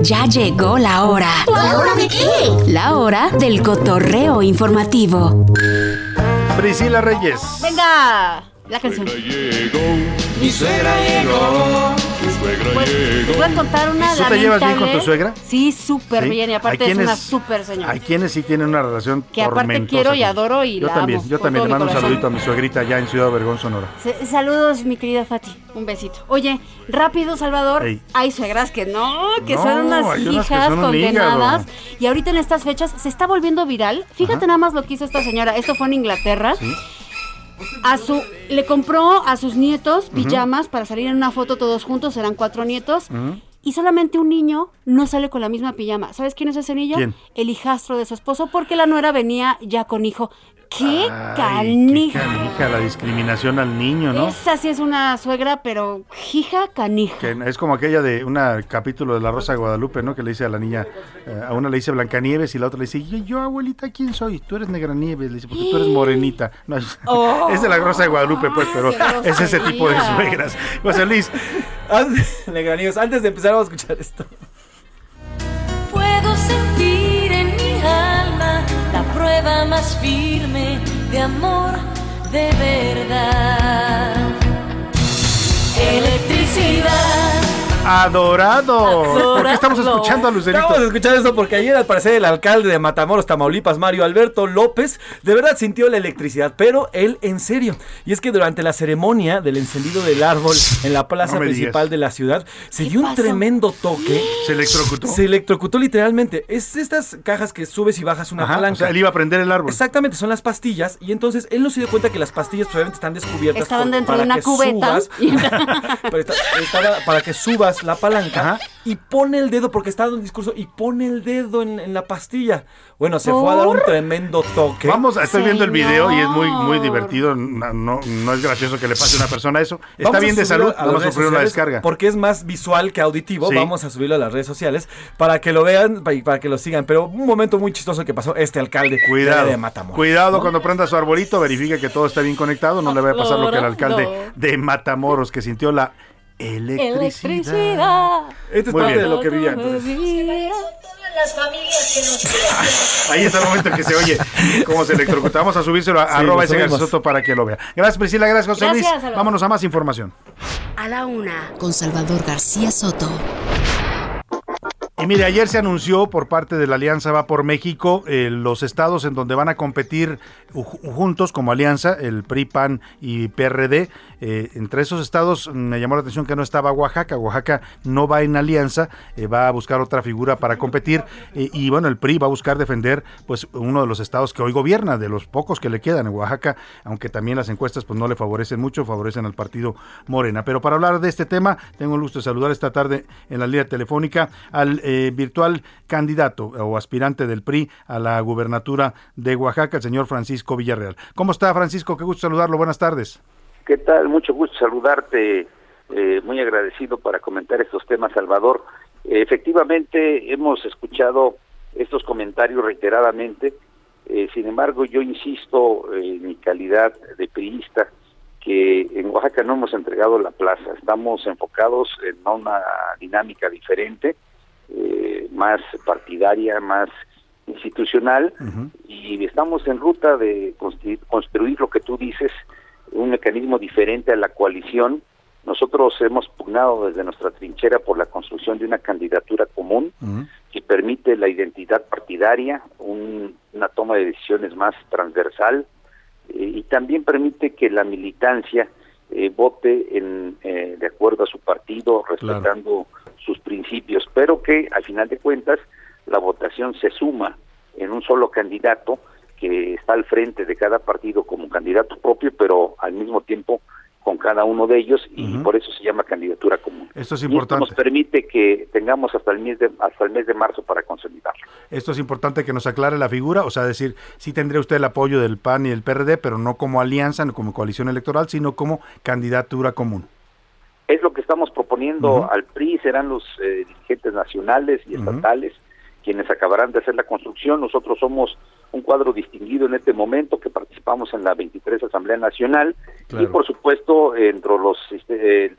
Ya llegó la hora. ¿La hora de qué? La hora del cotorreo informativo. Priscila Reyes. Venga, la canción. Mi suegra llegó. Mi suegra Pues, les voy a contar una ¿Tú te llevas bien con tu suegra? Sí, súper ¿Sí? bien. Y aparte es quienes- una súper señora. Hay quienes sí tienen una relación Que aparte tormentosa quiero y adoro y Yo la también, amo yo también le mando un saludito a mi suegrita allá en Ciudad Obregón, Sonora. Saludos, mi querida Fati. Un besito. Oye, rápido, Salvador. Ey. Hay suegras que no, que No, son unas hijas son condenadas. Y ahorita en estas fechas se está volviendo viral. Fíjate nada más lo que hizo esta señora. Esto fue en Inglaterra. A su, le compró a sus nietos pijamas para salir en una foto todos juntos, eran cuatro nietos. Y solamente un niño no sale con la misma pijama. ¿Sabes quién es ese niño? ¿Quién? El hijastro de su esposo, porque la nuera venía ya con hijo. ¡Qué Ay, canija! qué canija, la discriminación al niño, ¿no? Esa sí es una suegra, pero hija canija. Que es como aquella de un capítulo de La Rosa de Guadalupe, ¿no? Que le dice a la niña, eh, a una le dice Blancanieves y la otra le dice, yo, yo, abuelita, ¿quién soy? Tú eres Negranieves, le dice, porque tú eres morenita. No, es- Oh. es de La Rosa de Guadalupe, pues, pero es ese tipo de suegras. José Luis, Negraníos, antes de empezar vamos a escuchar esto. Prueba más firme de amor de verdad. Electricidad. Adorado. ¿Por qué estamos Adorado. escuchando a Lucerito? Vamos a escuchar esto porque ayer al parecer el alcalde de Matamoros, Tamaulipas, Mario Alberto López, de verdad sintió la electricidad, pero él en serio. Y es que durante la ceremonia del encendido del árbol en la plaza No principal digas. de la ciudad, se dio un tremendo toque. Se electrocutó. Se electrocutó literalmente. Es estas cajas que subes y bajas una Ajá, palanca. o sea, él iba a prender el árbol. Exactamente, son las pastillas. Y entonces él no se dio cuenta que las pastillas pues, obviamente están descubiertas. Estaban por- dentro para de una que cubeta. subas. Pero está- estaba para que subas la palanca y pone el dedo, porque está dando un discurso, y pone el dedo en, en la pastilla. Bueno, se fue a dar un tremendo toque. Vamos, estoy viendo el video y es muy, muy divertido. No, no, no es gracioso que le pase a una persona eso. Está Vamos bien de salud, a vamos a sufrir una descarga. Porque es más visual que auditivo. Sí. Vamos a subirlo a las redes sociales para que lo vean y para que lo sigan. Pero un momento muy chistoso que pasó este alcalde Cuidado, de Matamoros. cuidado cuando prenda su arbolito, verifique que todo está bien conectado, no le vaya a pasar lo que el alcalde de Matamoros que sintió la electricidad. Esto es Muy parte bien. de lo que vivía entonces. Las familias que nos. Ahí está el momento en que se oye cómo se electrocuta. Vamos a subírselo a Sí, arroba ese. Garzoto para que lo vea. Gracias Priscila, gracias José Gracias, Luis. Salvador. Vámonos a más información. A la una, con Salvador García Soto. Y mire, ayer se anunció por parte de la Alianza Va por México eh, los estados en donde van a competir ju- juntos como alianza, el PRI, PAN y PRD. Eh, entre esos estados mm, me llamó la atención que no estaba Oaxaca. Oaxaca no va en alianza, eh, va a buscar otra figura para competir. y bueno, el PRI va a buscar defender pues uno de los estados que hoy gobierna, de los pocos que le quedan en Oaxaca, aunque también las encuestas pues no le favorecen mucho, favorecen al partido Morena. Pero para hablar de este tema, tengo el gusto de saludar esta tarde en la línea telefónica al eh, virtual candidato o aspirante del PRI a la gubernatura de Oaxaca, el señor Francisco Villarreal. ¿Cómo está Francisco? Qué gusto saludarlo. Buenas tardes. ¿Qué tal? Mucho gusto saludarte. eh, muy agradecido para comentar estos temas, Salvador. Efectivamente, hemos escuchado estos comentarios reiteradamente. eh, sin embargo, yo insisto en mi calidad de priista que en Oaxaca no hemos entregado la plaza. Estamos enfocados en una dinámica diferente, eh, más partidaria, más institucional y estamos en ruta de construir, construir lo que tú dices, un mecanismo diferente a la coalición. Nosotros hemos pugnado desde nuestra trinchera por la construcción de una candidatura común que permite la identidad partidaria, un- una toma de decisiones más transversal eh, y también permite que la militancia eh, vote en, eh, de acuerdo a su partido, respetando sus principios, pero que al final de cuentas la votación se suma en un solo candidato que está al frente de cada partido como candidato propio, pero al mismo tiempo con cada uno de ellos y por eso se llama candidatura común. Esto es Y importante. nos permite que tengamos hasta el mes de hasta el mes de marzo para consolidarlo. Esto es importante que nos aclare la figura, o sea, decir, sí tendría usted el apoyo del PAN y el PRD, pero no como alianza, no como coalición electoral, sino como candidatura común. Es lo que estamos proponiendo al PRI, serán los eh, dirigentes nacionales y estatales quienes acabarán de hacer la construcción. Nosotros somos un cuadro distinguido en este momento que participamos en la 23 Asamblea Nacional y por supuesto dentro de los este, eh,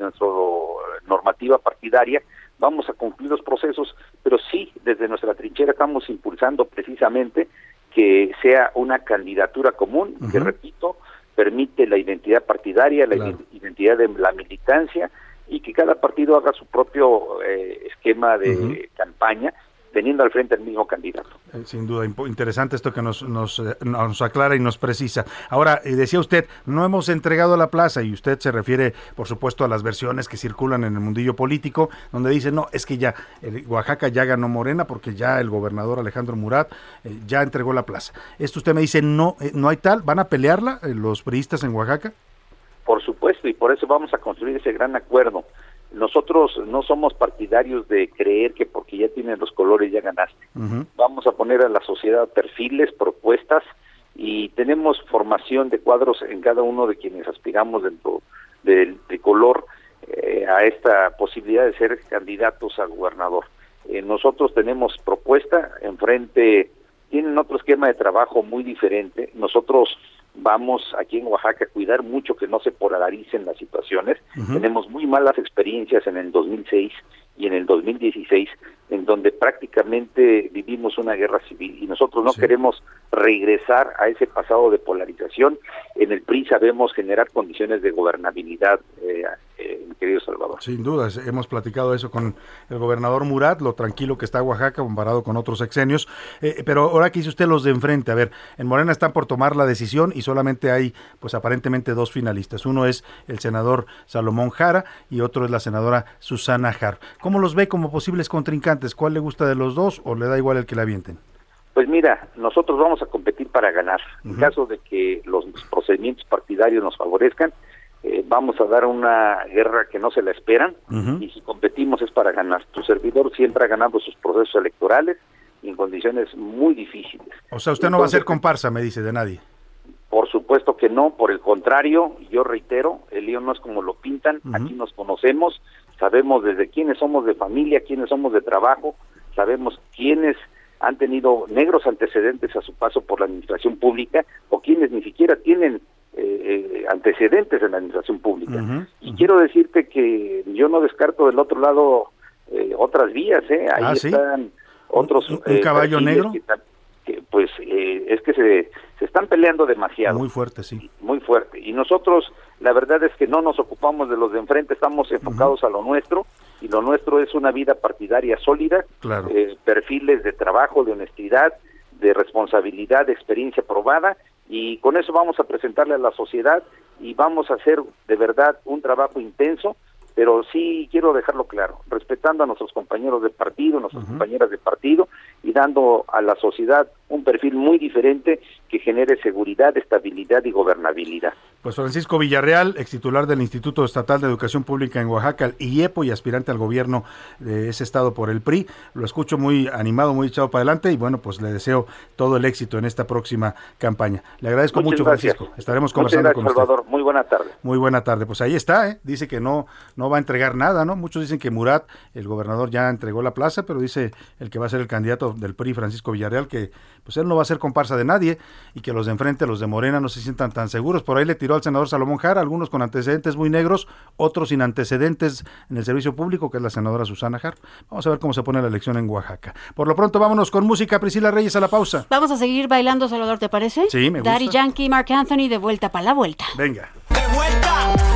normativa partidaria vamos a concluir los procesos, pero sí desde nuestra trinchera estamos impulsando precisamente que sea una candidatura común que repito permite la identidad partidaria, la ide- identidad de la militancia y que cada partido haga su propio eh, esquema de campaña teniendo al frente al mismo candidato. Eh, Sin duda, interesante esto que nos, nos, eh, nos aclara y nos precisa. Ahora, eh, decía usted, no hemos entregado la plaza y usted se refiere, por supuesto, a las versiones que circulan en el mundillo político, donde dice, no, es que ya el Oaxaca ya ganó Morena porque ya el gobernador Alejandro Murat eh, ya entregó la plaza. Esto usted me dice, no, no hay tal, ¿van a pelearla los priistas en Oaxaca? Por supuesto, y por eso vamos a construir ese gran acuerdo. Nosotros no somos partidarios de creer que porque ya tienen los colores ya ganaste. Vamos a poner a la sociedad perfiles, propuestas y tenemos formación de cuadros en cada uno de quienes aspiramos dentro del tricolor eh, a esta posibilidad de ser candidatos a gobernador. Eh, nosotros tenemos propuesta, enfrente tienen otro esquema de trabajo muy diferente. Nosotros vamos aquí en Oaxaca a cuidar mucho que no se polaricen las situaciones. Tenemos muy malas experiencias en el 2006 y en el 2016, en donde prácticamente vivimos una guerra civil y nosotros no queremos regresar a ese pasado de polarización. En el PRI sabemos generar condiciones de gobernabilidad, eh, eh, mi querido Salvador. Sin duda, hemos platicado eso con el gobernador Murat, lo tranquilo que está Oaxaca comparado con otros sexenios. Eh, pero ahora que dice usted los de enfrente, a ver, en Morena están por tomar la decisión y solamente hay, pues aparentemente dos finalistas. Uno es el senador Salomón Jara y otro es la senadora Susana Jar. ¿Cómo los ve como posibles contrincantes? ¿Cuál le gusta de los dos o le da igual el que la avienten? Pues mira, nosotros vamos a competir para ganar. En caso de que los procedimientos partidarios nos favorezcan, eh, vamos a dar una guerra que no se la esperan y si competimos es para ganar. Tu servidor siempre ha ganado sus procesos electorales en condiciones muy difíciles. O sea, usted no va a ser comparsa, me dice, de nadie. Por supuesto que no, por el contrario, yo reitero, el lío no es como lo pintan, aquí nos conocemos, sabemos desde quiénes somos de familia, quiénes somos de trabajo, sabemos quiénes han tenido negros antecedentes a su paso por la administración pública o quienes ni siquiera tienen eh, eh, antecedentes en la administración pública. Y quiero decirte que yo no descarto del otro lado eh, otras vías, ¿eh? ahí Ah, ¿sí? están otros... ¿Un eh, caballo negro? que que, pues eh, es que se, se están peleando demasiado Muy fuerte, sí. muy fuerte. Y nosotros, la verdad es que no nos ocupamos de los de enfrente, estamos enfocados a lo nuestro, y lo nuestro es una vida partidaria sólida, Claro. eh, perfiles de trabajo, de honestidad, de responsabilidad, de experiencia probada, y con eso vamos a presentarle a la sociedad y vamos a hacer de verdad un trabajo intenso, pero sí quiero dejarlo claro, respetando a nuestros compañeros de partido, nuestras compañeras de partido y dando a la sociedad un perfil muy diferente que genere seguridad, estabilidad y gobernabilidad. Pues Francisco Villarreal, ex titular del Instituto Estatal de Educación Pública en Oaxaca, el IEPO y aspirante al gobierno de ese estado por el PRI. Lo escucho muy animado, muy echado para adelante y bueno, pues le deseo todo el éxito en esta próxima campaña. Le agradezco Muchas mucho, gracias. Francisco. Estaremos conversando gracias, con usted. Salvador. Muy buena tarde. Muy buena tarde. Pues ahí está, ¿eh? Dice que no, no va a entregar nada, ¿no? Muchos dicen que Murat, el gobernador, ya entregó la plaza, pero dice el que va a ser el candidato del PRI, Francisco Villarreal, que pues él no va a ser comparsa de nadie y que los de enfrente, los de Morena, no se sientan tan seguros. Por ahí le tiró al senador Salomón Jara, algunos con antecedentes muy negros, otros sin antecedentes en el servicio público, que es la senadora Susana Jar. Vamos a ver cómo se pone la elección en Oaxaca. Por lo pronto, vámonos con música. Priscila Reyes a la pausa. Vamos a seguir bailando, Salvador, ¿te parece? Sí, me gusta. Daddy Yankee, Mark Anthony, de vuelta para la vuelta. Venga. la vuelta.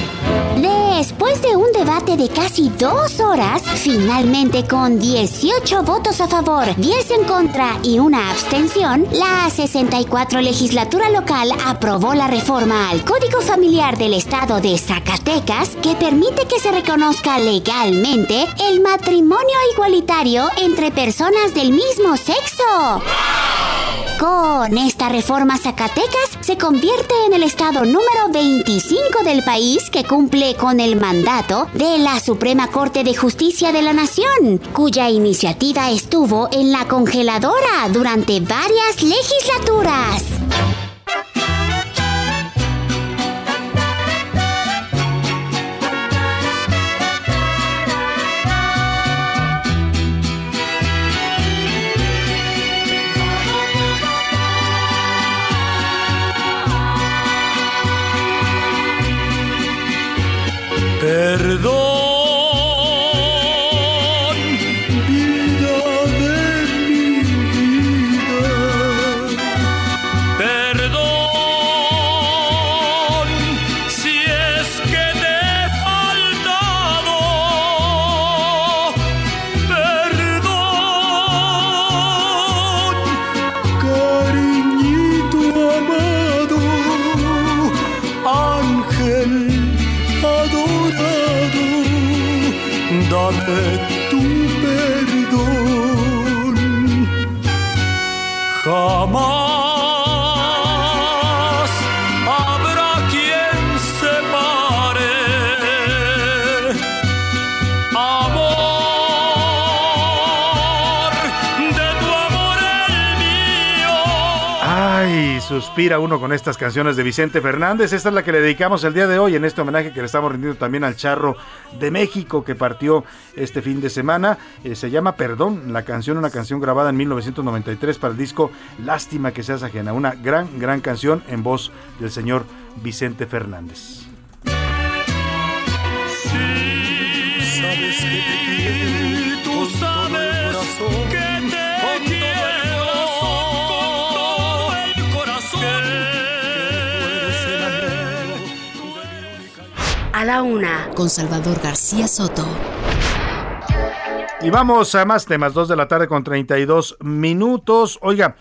Después de un debate de casi dos horas, finalmente con 18 votos a favor, 10 en contra y una abstención, la 64 legislatura local aprobó la reforma al Código Familiar del Estado de Zacatecas que permite que se reconozca legalmente el matrimonio igualitario entre personas del mismo sexo. Con esta reforma, Zacatecas se convierte en el estado número 25 del país que cumple con el mandato de la Suprema Corte de Justicia de la Nación, cuya iniciativa estuvo en la congeladora durante varias legislaturas. Suspira uno con estas canciones de Vicente Fernández. Esta es la que le dedicamos el día de hoy en este homenaje que le estamos rindiendo también al Charro de México que partió este fin de semana. Eh, se llama Perdón, la canción, una canción grabada en 1993 para el disco Lástima que seas ajena. Una gran, gran canción en voz del señor Vicente Fernández. A la una, con Salvador García Soto. Y vamos a más temas, 2 de la tarde con 32 minutos. Oiga,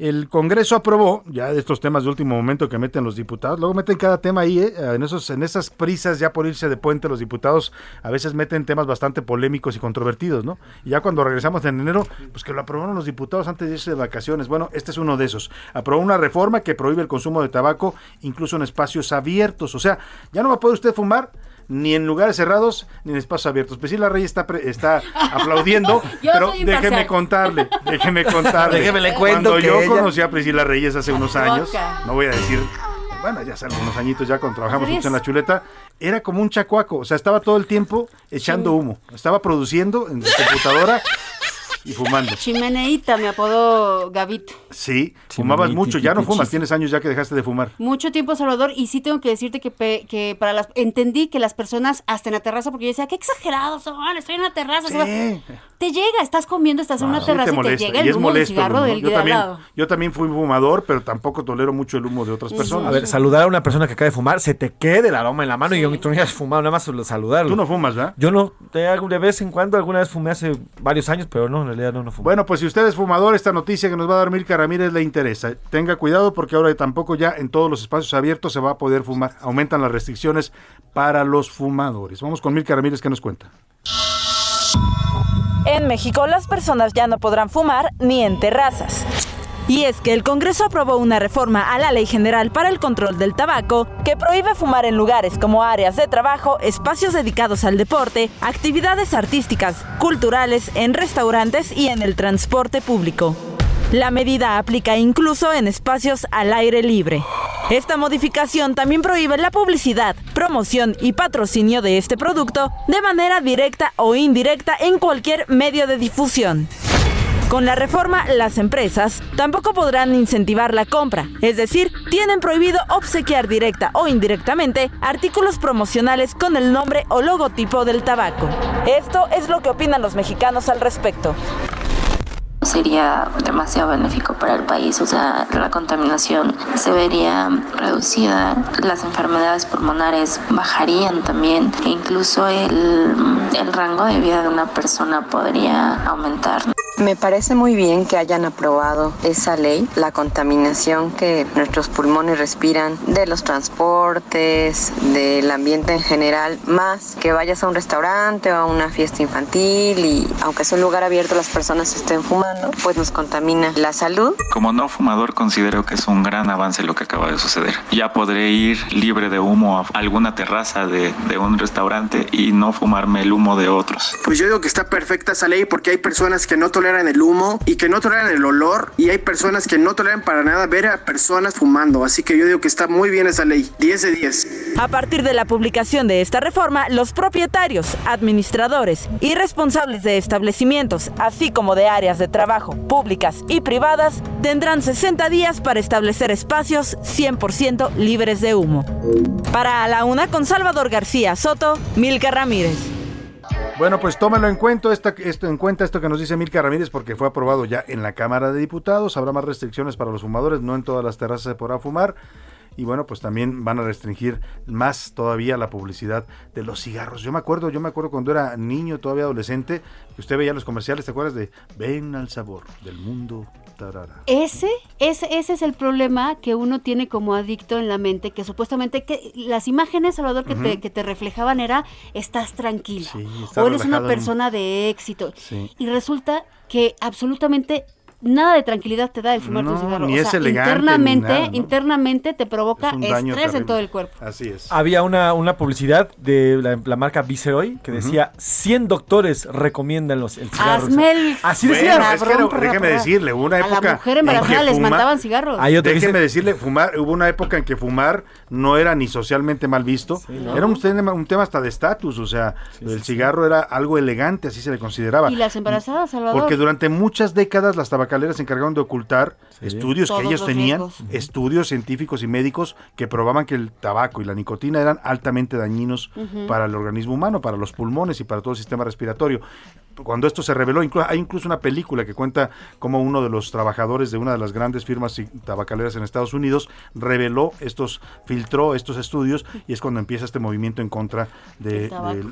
el Congreso aprobó, ya estos temas de último momento que meten los diputados, luego meten cada tema ahí, ¿eh? en, esos, en esas prisas ya por irse de puente los diputados, a veces meten temas bastante polémicos y controvertidos, ¿no? Y ya cuando regresamos en enero, pues que lo aprobaron los diputados antes de irse de vacaciones. Bueno, este es uno de esos. Aprobó una reforma que prohíbe el consumo de tabaco incluso en espacios abiertos. O sea, ya no va a poder usted fumar ni en lugares cerrados ni en espacios abiertos. Priscila Rey está, pre- está aplaudiendo, Yo pero déjeme contarle, déjeme contarle. Déjeme le cuento Cuando que yo ella- conocí a Priscila Reyes hace unos años, Boca. no voy a decir, bueno, ya hace algunos añitos ya cuando trabajamos mucho en la chuleta, era como un chacuaco, o sea, estaba todo el tiempo echando humo, estaba produciendo en su computadora y fumando. Chimeneita me apodó Gavito. Sí, fumabas mucho, ya no fumas, tienes años ya que dejaste de fumar. Mucho tiempo, Salvador, y sí tengo que decirte que, pe- que para las entendí que las personas hasta en la terraza, porque yo decía, qué exagerados son, estoy en la terraza. va". Te llega, estás comiendo, estás en una Sí terraza te y te llega y el es humo molesto el cigarro humo. del yo al también, lado. yo también fui fumador, pero tampoco tolero mucho el humo de otras personas. A ver, saludar a una persona que acaba de fumar, se te quede el aroma en la mano y yo tú no has fumado, nada más saludarlo. Tú no fumas, ¿verdad? Yo no, de, de vez en cuando, alguna vez fumé hace varios años, pero no, en realidad no, no fumo. Bueno, pues si usted es fumador, esta noticia que nos va a dar Mirka Ramírez le interesa. Tenga cuidado porque ahora tampoco ya en todos los espacios abiertos se va a poder fumar. Aumentan las restricciones para los fumadores. Vamos con Mirka Ramírez que nos cuenta. En México las personas ya no podrán fumar ni en terrazas. Y es que el Congreso aprobó una reforma a la Ley General para el Control del Tabaco que prohíbe fumar en lugares como áreas de trabajo, espacios dedicados al deporte, actividades artísticas, culturales, en restaurantes y en el transporte público. La medida aplica incluso en espacios al aire libre. Esta modificación también prohíbe la publicidad, promoción y patrocinio de este producto de manera directa o indirecta en cualquier medio de difusión. Con la reforma, las empresas tampoco podrán incentivar la compra, es decir, tienen prohibido obsequiar directa o indirectamente artículos promocionales con el nombre o logotipo del tabaco. Esto es lo que opinan los mexicanos al respecto. Sería demasiado benéfico para el país, o sea, la contaminación se vería reducida, las enfermedades pulmonares bajarían también e incluso el, el rango de vida de una persona podría aumentar. Me parece muy bien que hayan aprobado esa ley, la contaminación que nuestros pulmones respiran de los transportes, del ambiente en general, más que vayas a un restaurante o a una fiesta infantil y aunque es un lugar abierto las personas estén fumando, pues nos contamina la salud. Como no fumador considero que es un gran avance lo que acaba de suceder. Ya podré ir libre de humo a alguna terraza de, de un restaurante y no fumarme el humo de otros. Pues yo digo que está perfecta esa ley porque hay personas que no toleran el humo y que no toleran el olor y hay personas que no toleran para nada ver a personas fumando. Así que yo digo que está muy bien esa ley. 10 de 10. A partir de la publicación de esta reforma, los propietarios, administradores y responsables de establecimientos, así como de áreas de trabajo públicas y privadas, tendrán 60 días para establecer espacios 100% libres de humo. Para la Una con Salvador García Soto, Milka Ramírez. Bueno, pues tómelo en cuenta, esta- esto, en cuenta esto que nos dice Milka Ramírez porque fue aprobado ya en la Cámara de Diputados. Habrá más restricciones para los fumadores, no en todas las terrazas se podrá fumar. Y bueno, pues también van a restringir más todavía la publicidad de los cigarros. Yo me acuerdo, yo me acuerdo cuando era niño, todavía adolescente, que usted veía los comerciales, ¿te acuerdas de Ven al sabor del mundo? Tarara. Ese, ese, ese es el problema que uno tiene como adicto en la mente, que supuestamente que las imágenes, Salvador, que, te, que te reflejaban era, estás tranquilo, está o eres una en- persona de éxito. Sí. Y resulta que absolutamente nada de tranquilidad te da el fumar No, un cigarro. ni o es elegante, ni internamente, nada, ¿no? internamente te provoca Es estrés en todo el cuerpo. Así es. Había una, una publicidad de la, la marca Viceroy que decía 100 doctores recomiendan los, el cigarro. Hazme el Así Bueno, decía. es que era- déjeme decirle, hubo una A época. la mujer embarazada les fuma- mandaban cigarros. Déjeme dice- decirle, fumar, hubo una época en que fumar no era ni socialmente mal visto, era un tema, un tema hasta de estatus, o sea, el cigarro era algo elegante, así se le consideraba. Y las embarazadas, Salvador. Porque durante muchas décadas las tabacaleras se encargaron de ocultar estudios Todos que ellos los tenían, riesgos. estudios científicos y médicos que probaban que el tabaco y la nicotina eran altamente dañinos para el organismo humano, para los pulmones y para todo el sistema respiratorio. Cuando esto se reveló, inclu- hay incluso una película que cuenta cómo uno de los trabajadores de una de las grandes firmas tabacaleras en Estados Unidos reveló estos, filtró estos estudios y es cuando empieza este movimiento en contra de,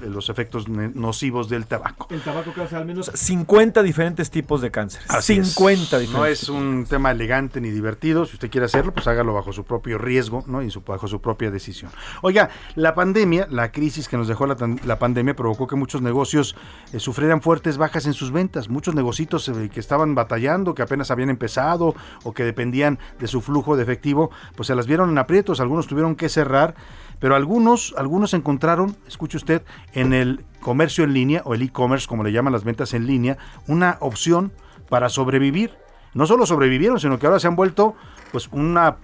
los efectos nocivos del tabaco. El tabaco causa al menos 50 diferentes tipos de cáncer. Así es. 50 diferentes. No es un tema elegante ni divertido. Si usted quiere hacerlo, pues hágalo bajo su propio riesgo ¿no? y su- bajo su propia decisión. Oiga, la pandemia, la crisis que nos dejó la, pandemia provocó que muchos negocios eh, sufrieran bajas en sus ventas. Muchos negocios eh, que estaban batallando, que apenas habían empezado o que dependían de su flujo de efectivo, pues se las vieron en aprietos. Algunos tuvieron que cerrar. Pero algunos, algunos encontraron, escuche usted, en el comercio en línea o el e-commerce, como le llaman las ventas en línea, una opción para sobrevivir. No solo sobrevivieron, sino que ahora se han vuelto pues una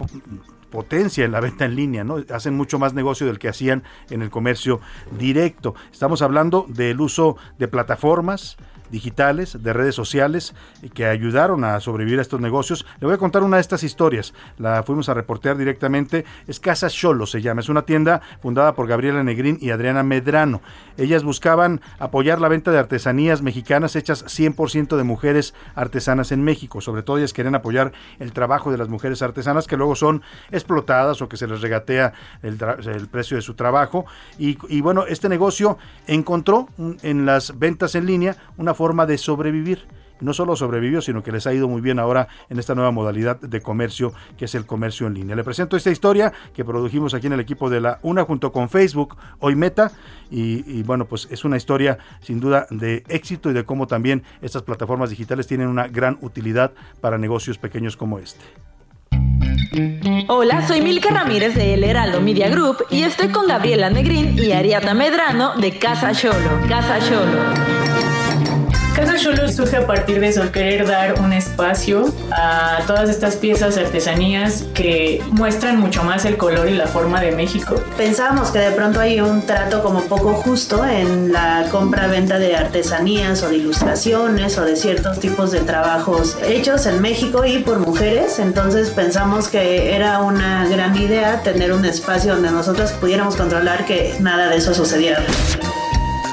potencia en la venta en línea, ¿no? Hacen mucho más negocio del que hacían en el comercio directo. Estamos hablando del uso de plataformas digitales, de redes sociales eh, que ayudaron a sobrevivir a estos negocios. Le voy a contar una de estas historias. La fuimos a reportear directamente. Es Casa Cholo se llama. Es una tienda fundada por Gabriela Negrín y Adriana Medrano. Ellas buscaban apoyar la venta de artesanías mexicanas hechas 100% de mujeres artesanas en México. Sobre todo ellas querían apoyar el trabajo de las mujeres artesanas que luego son explotadas o que se les regatea el, precio de su trabajo. Y, y bueno, este negocio encontró en las ventas en línea una forma de sobrevivir. No solo sobrevivió, sino que les ha ido muy bien ahora en esta nueva modalidad de comercio que es el comercio en línea. Le presento esta historia que produjimos aquí en el equipo de la UNA junto con Facebook, hoy Meta, y, bueno, pues es una historia sin duda de éxito y de cómo también estas plataformas digitales tienen una gran utilidad para negocios pequeños como este. Hola, soy Milka Ramírez de El Heraldo Media Group y estoy con Gabriela Negrín y Ariata Medrano de Casa Cholo. Casa Cholo. Casa Cholo surge a partir de eso, querer dar un espacio a todas estas piezas, artesanías que muestran mucho más el color y la forma de México. Pensábamos que de pronto hay un trato como poco justo en la compra-venta de artesanías o de ilustraciones o de ciertos tipos de trabajos hechos en México y por mujeres. Entonces pensamos que era una gran idea tener un espacio donde nosotros pudiéramos controlar que nada de eso sucediera.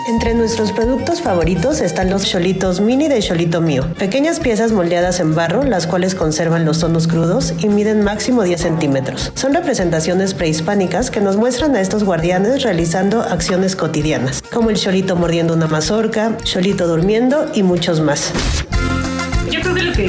Entre nuestros productos favoritos están los cholitos mini de Cholito Mío, pequeñas piezas moldeadas en barro, las cuales conservan los tonos crudos y miden máximo 10 centímetros. Son representaciones prehispánicas que nos muestran a estos guardianes realizando acciones cotidianas, como el cholito mordiendo una mazorca, cholito durmiendo y muchos más.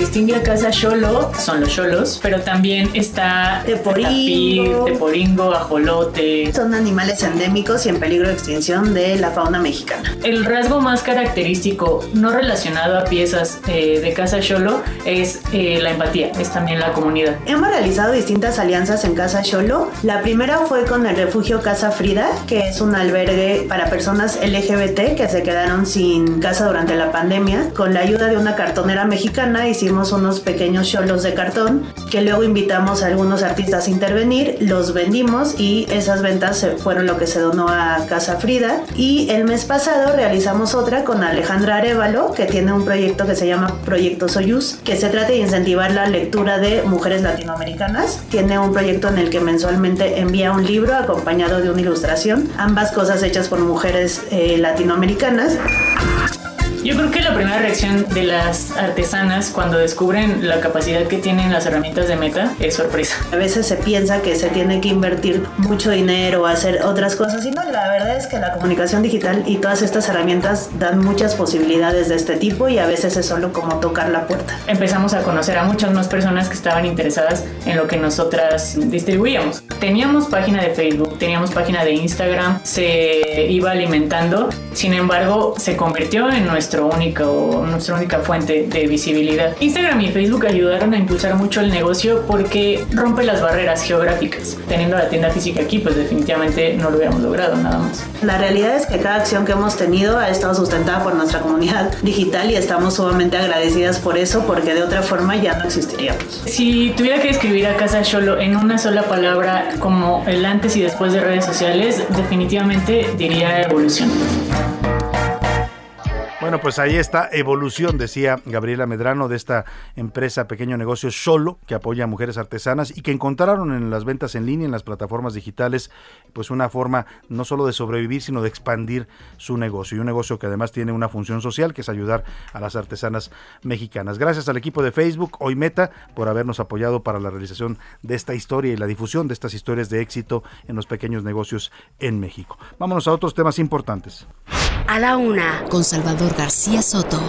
Distingue a Casa Cholo son los cholos, pero también está Teporingo. tapir, teporingo, ajolote. Son animales endémicos y en peligro de extinción de la fauna mexicana. El rasgo más característico no relacionado a piezas eh, de Casa Cholo es eh, la empatía, es también la comunidad. Hemos realizado distintas alianzas en Casa Cholo. La primera fue con el refugio Casa Frida, que es un albergue para personas LGBT que se quedaron sin casa durante la pandemia. Con la ayuda de una cartonera mexicana hicimos unos pequeños cholos de cartón que luego invitamos a algunos artistas a intervenir, los vendimos y esas ventas fueron lo que se donó a Casa Frida. Y el mes pasado realizamos otra con Alejandra Arevalo, que tiene un proyecto que se llama Proyecto Soyuz, que se trata de incentivar la lectura de mujeres latinoamericanas. Tiene un proyecto en el que mensualmente envía un libro acompañado de una ilustración, ambas cosas hechas por mujeres eh, latinoamericanas. Yo creo que la primera reacción de las artesanas cuando descubren la capacidad que tienen las herramientas de meta es sorpresa. A veces se piensa que se tiene que invertir mucho dinero o hacer otras cosas y no, la verdad es que la comunicación digital y todas estas herramientas dan muchas posibilidades de este tipo y a veces es solo como tocar la puerta. Empezamos a conocer a muchas más personas que estaban interesadas en lo que nosotras distribuíamos. Teníamos página de Facebook, teníamos página de Instagram, se iba alimentando, sin embargo se convirtió en nuestro nuestro único, nuestra única fuente de visibilidad. Instagram y Facebook ayudaron a impulsar mucho el negocio porque rompe las barreras geográficas. Teniendo la tienda física aquí, pues definitivamente no lo hubiéramos logrado nada más. La realidad es que cada acción que hemos tenido ha estado sustentada por nuestra comunidad digital y estamos sumamente agradecidas por eso porque de otra forma ya no existiríamos. Si tuviera que describir a Casa Cholo en una sola palabra como el antes y después de redes sociales, definitivamente diría evolución. Bueno, pues ahí está evolución, decía Gabriela Medrano, de esta empresa Pequeño Negocio Solo, que apoya a mujeres artesanas y que encontraron en las ventas en línea, en las plataformas digitales, pues una forma no solo de sobrevivir, sino de expandir su negocio. Y un negocio que además tiene una función social, que es ayudar a las artesanas mexicanas. Gracias al equipo de Facebook, Hoy Meta, por habernos apoyado para la realización de esta historia y la difusión de estas historias de éxito en los pequeños negocios en México. Vámonos a otros temas importantes. A la una, con Salvador García Soto.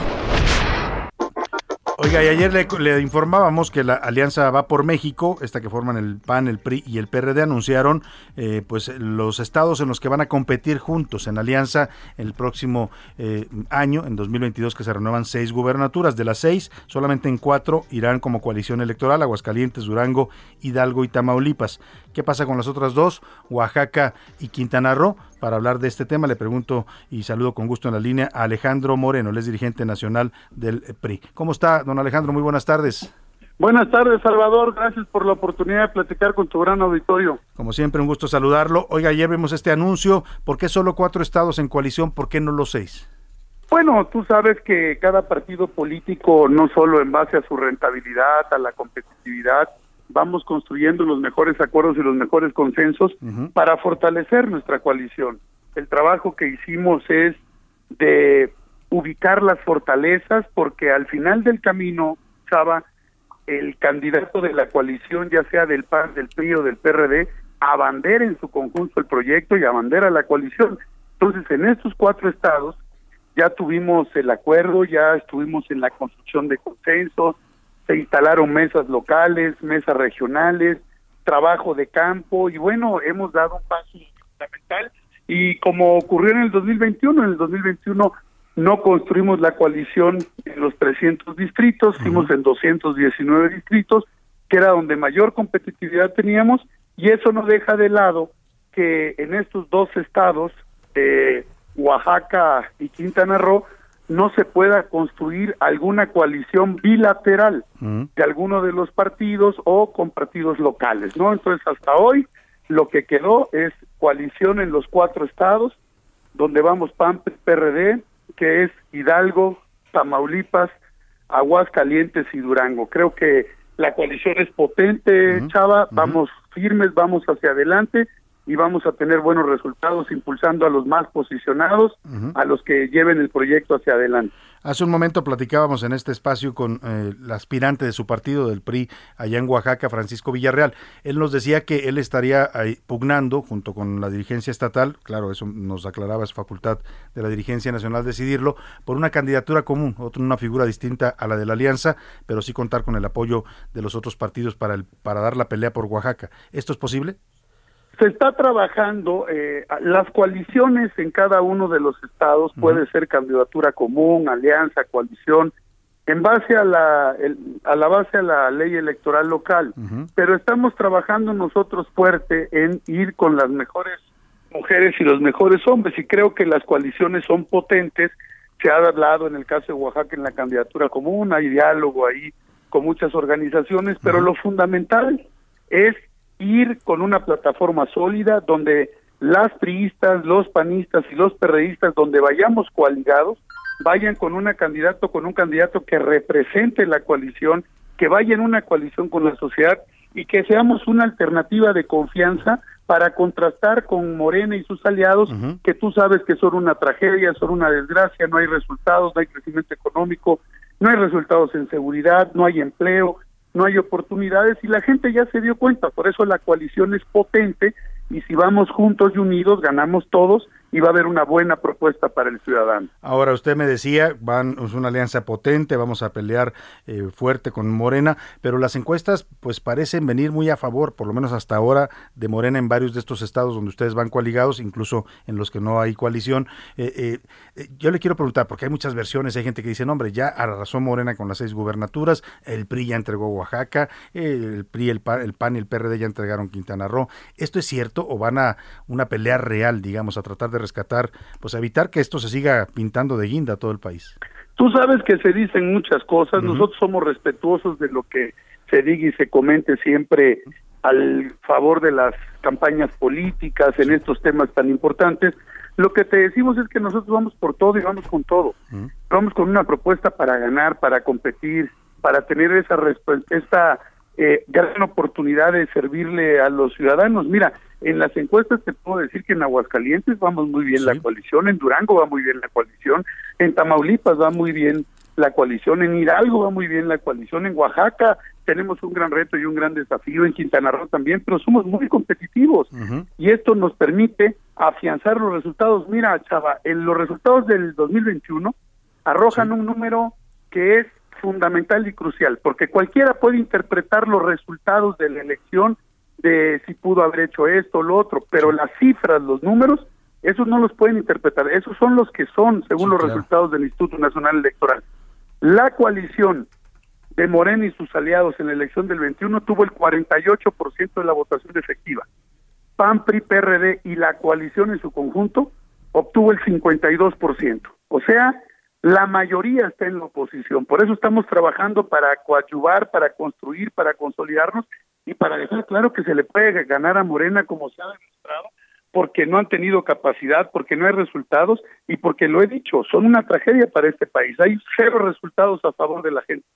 Oiga, y ayer le, le, informábamos que la Alianza Va por México, esta que forman el PAN, el PRI y el PRD, anunciaron eh, pues los estados en los que van a competir juntos en alianza el próximo eh, año, en 2022, que se renuevan seis gubernaturas. De las seis, solamente en cuatro irán como coalición electoral, Aguascalientes, Durango, Hidalgo y Tamaulipas. ¿Qué pasa con las otras dos? Oaxaca y Quintana Roo. Para hablar de este tema le pregunto y saludo con gusto en la línea a Alejandro Moreno, él es dirigente nacional del PRI. ¿Cómo está, don Alejandro? Muy buenas tardes. Buenas tardes, Salvador. Gracias por la oportunidad de platicar con tu gran auditorio. Como siempre, un gusto saludarlo. Oiga, ayer vemos este anuncio. ¿Por qué solo cuatro estados en coalición? ¿Por qué no los seis? Bueno, tú sabes que cada partido político, no solo en base a su rentabilidad, a la competitividad, vamos construyendo los mejores acuerdos y los mejores consensos uh -huh. para fortalecer nuestra coalición. El trabajo que hicimos es de ubicar las fortalezas porque al final del camino, Chava, el candidato de la coalición, ya sea del PAN, del PRI o del PRD, abandera en su conjunto el proyecto y abandera la coalición. Entonces, en estos cuatro estados ya tuvimos el acuerdo, ya estuvimos en la construcción de consensos, se instalaron mesas locales, mesas regionales, trabajo de campo y bueno, hemos dado un paso fundamental. Y como ocurrió en el 2021, en el 2021 no construimos la coalición en los 300 distritos, fuimos en 219 distritos, que era donde mayor competitividad teníamos y eso no deja de lado que en estos dos estados, eh, Oaxaca y Quintana Roo, no se pueda construir alguna coalición bilateral uh-huh. de alguno de los partidos o con partidos locales, ¿no? Entonces, hasta hoy lo que quedó es coalición en los cuatro estados, donde vamos PAN, PRD, que es Hidalgo, Tamaulipas, Aguascalientes y Durango. Creo que la coalición es potente. Chava, vamos firmes, vamos hacia adelante y vamos a tener buenos resultados impulsando a los más posicionados, uh -huh. a los que lleven el proyecto hacia adelante. Hace un momento platicábamos en este espacio con eh, el aspirante de su partido del PRI allá en Oaxaca, Francisco Villarreal. Él nos decía que él estaría ahí pugnando junto con la dirigencia estatal, claro, eso nos aclaraba, es facultad de la dirigencia nacional decidirlo, por una candidatura común, otra una figura distinta a la de la alianza, pero sí contar con el apoyo de los otros partidos para, el, para dar la pelea por Oaxaca. ¿Esto es posible? Se está trabajando eh, las coaliciones en cada uno de los estados uh -huh. puede ser candidatura común alianza coalición en base a la el, a la base a la ley electoral local uh -huh. pero estamos trabajando nosotros fuerte en ir con las mejores mujeres y los mejores hombres y creo que las coaliciones son potentes se ha hablado en el caso de Oaxaca en la candidatura común hay diálogo ahí con muchas organizaciones pero uh -huh. lo fundamental es ir con una plataforma sólida donde las priistas, los panistas y los perredistas, donde vayamos coaligados, vayan con un candidato, con un candidato que represente la coalición, que vaya en una coalición con la sociedad y que seamos una alternativa de confianza para contrastar con Morena y sus aliados, uh -huh. que tú sabes que son una tragedia, son una desgracia, no hay resultados, no hay crecimiento económico, no hay resultados en seguridad, no hay empleo, no hay oportunidades y la gente ya se dio cuenta, por eso la coalición es potente y si vamos juntos y unidos ganamos todos y va a haber una buena propuesta para el ciudadano. Ahora usted me decía, van es una alianza potente, vamos a pelear eh, fuerte con Morena, pero las encuestas pues parecen venir muy a favor, por lo menos hasta ahora, de Morena en varios de estos estados donde ustedes van coaligados, incluso en los que no hay coalición. Eh, eh, yo le quiero preguntar, porque hay muchas versiones, hay gente que dice, no hombre, ya arrasó Morena con las seis gubernaturas, el PRI ya entregó Oaxaca, el PRI, el PAN, el PAN y el PRD ya entregaron Quintana Roo. ¿Esto es cierto o van a una pelea real, digamos, a tratar de rescatar, pues evitar que esto se siga pintando de guinda a todo el país? Tú sabes que se dicen muchas cosas, nosotros somos respetuosos de lo que se diga y se comente siempre al favor de las campañas políticas en estos temas tan importantes. Lo que te decimos es que nosotros vamos por todo y vamos con todo. Vamos con una propuesta para ganar, para competir, para tener esa esta eh, gran oportunidad de servirle a los ciudadanos. Mira, en las encuestas te puedo decir que en Aguascalientes vamos muy bien la coalición, en Durango va muy bien la coalición, en Tamaulipas va muy bien la coalición, en Hidalgo va muy bien la coalición, en Oaxaca tenemos un gran reto y un gran desafío, en Quintana Roo también, pero somos muy competitivos y esto nos permite afianzar los resultados. Mira, Chava, en los resultados del 2021 arrojan un número que es fundamental y crucial, porque cualquiera puede interpretar los resultados de la elección de si pudo haber hecho esto o lo otro, pero las cifras, los números, esos no los pueden interpretar, esos son los que son según los resultados del Instituto Nacional Electoral. La coalición de Morena y sus aliados en la elección del 21 tuvo el 48% de la votación efectiva. PAN, PRI, PRD y la coalición en su conjunto obtuvo el 52%. O sea, la mayoría está en la oposición. Por eso estamos trabajando para coadyuvar, para construir, para consolidarnos y para dejar claro que se le puede ganar a Morena como se ha demostrado, porque no han tenido capacidad, porque no hay resultados y porque lo he dicho, son una tragedia para este país. Hay cero resultados a favor de la gente.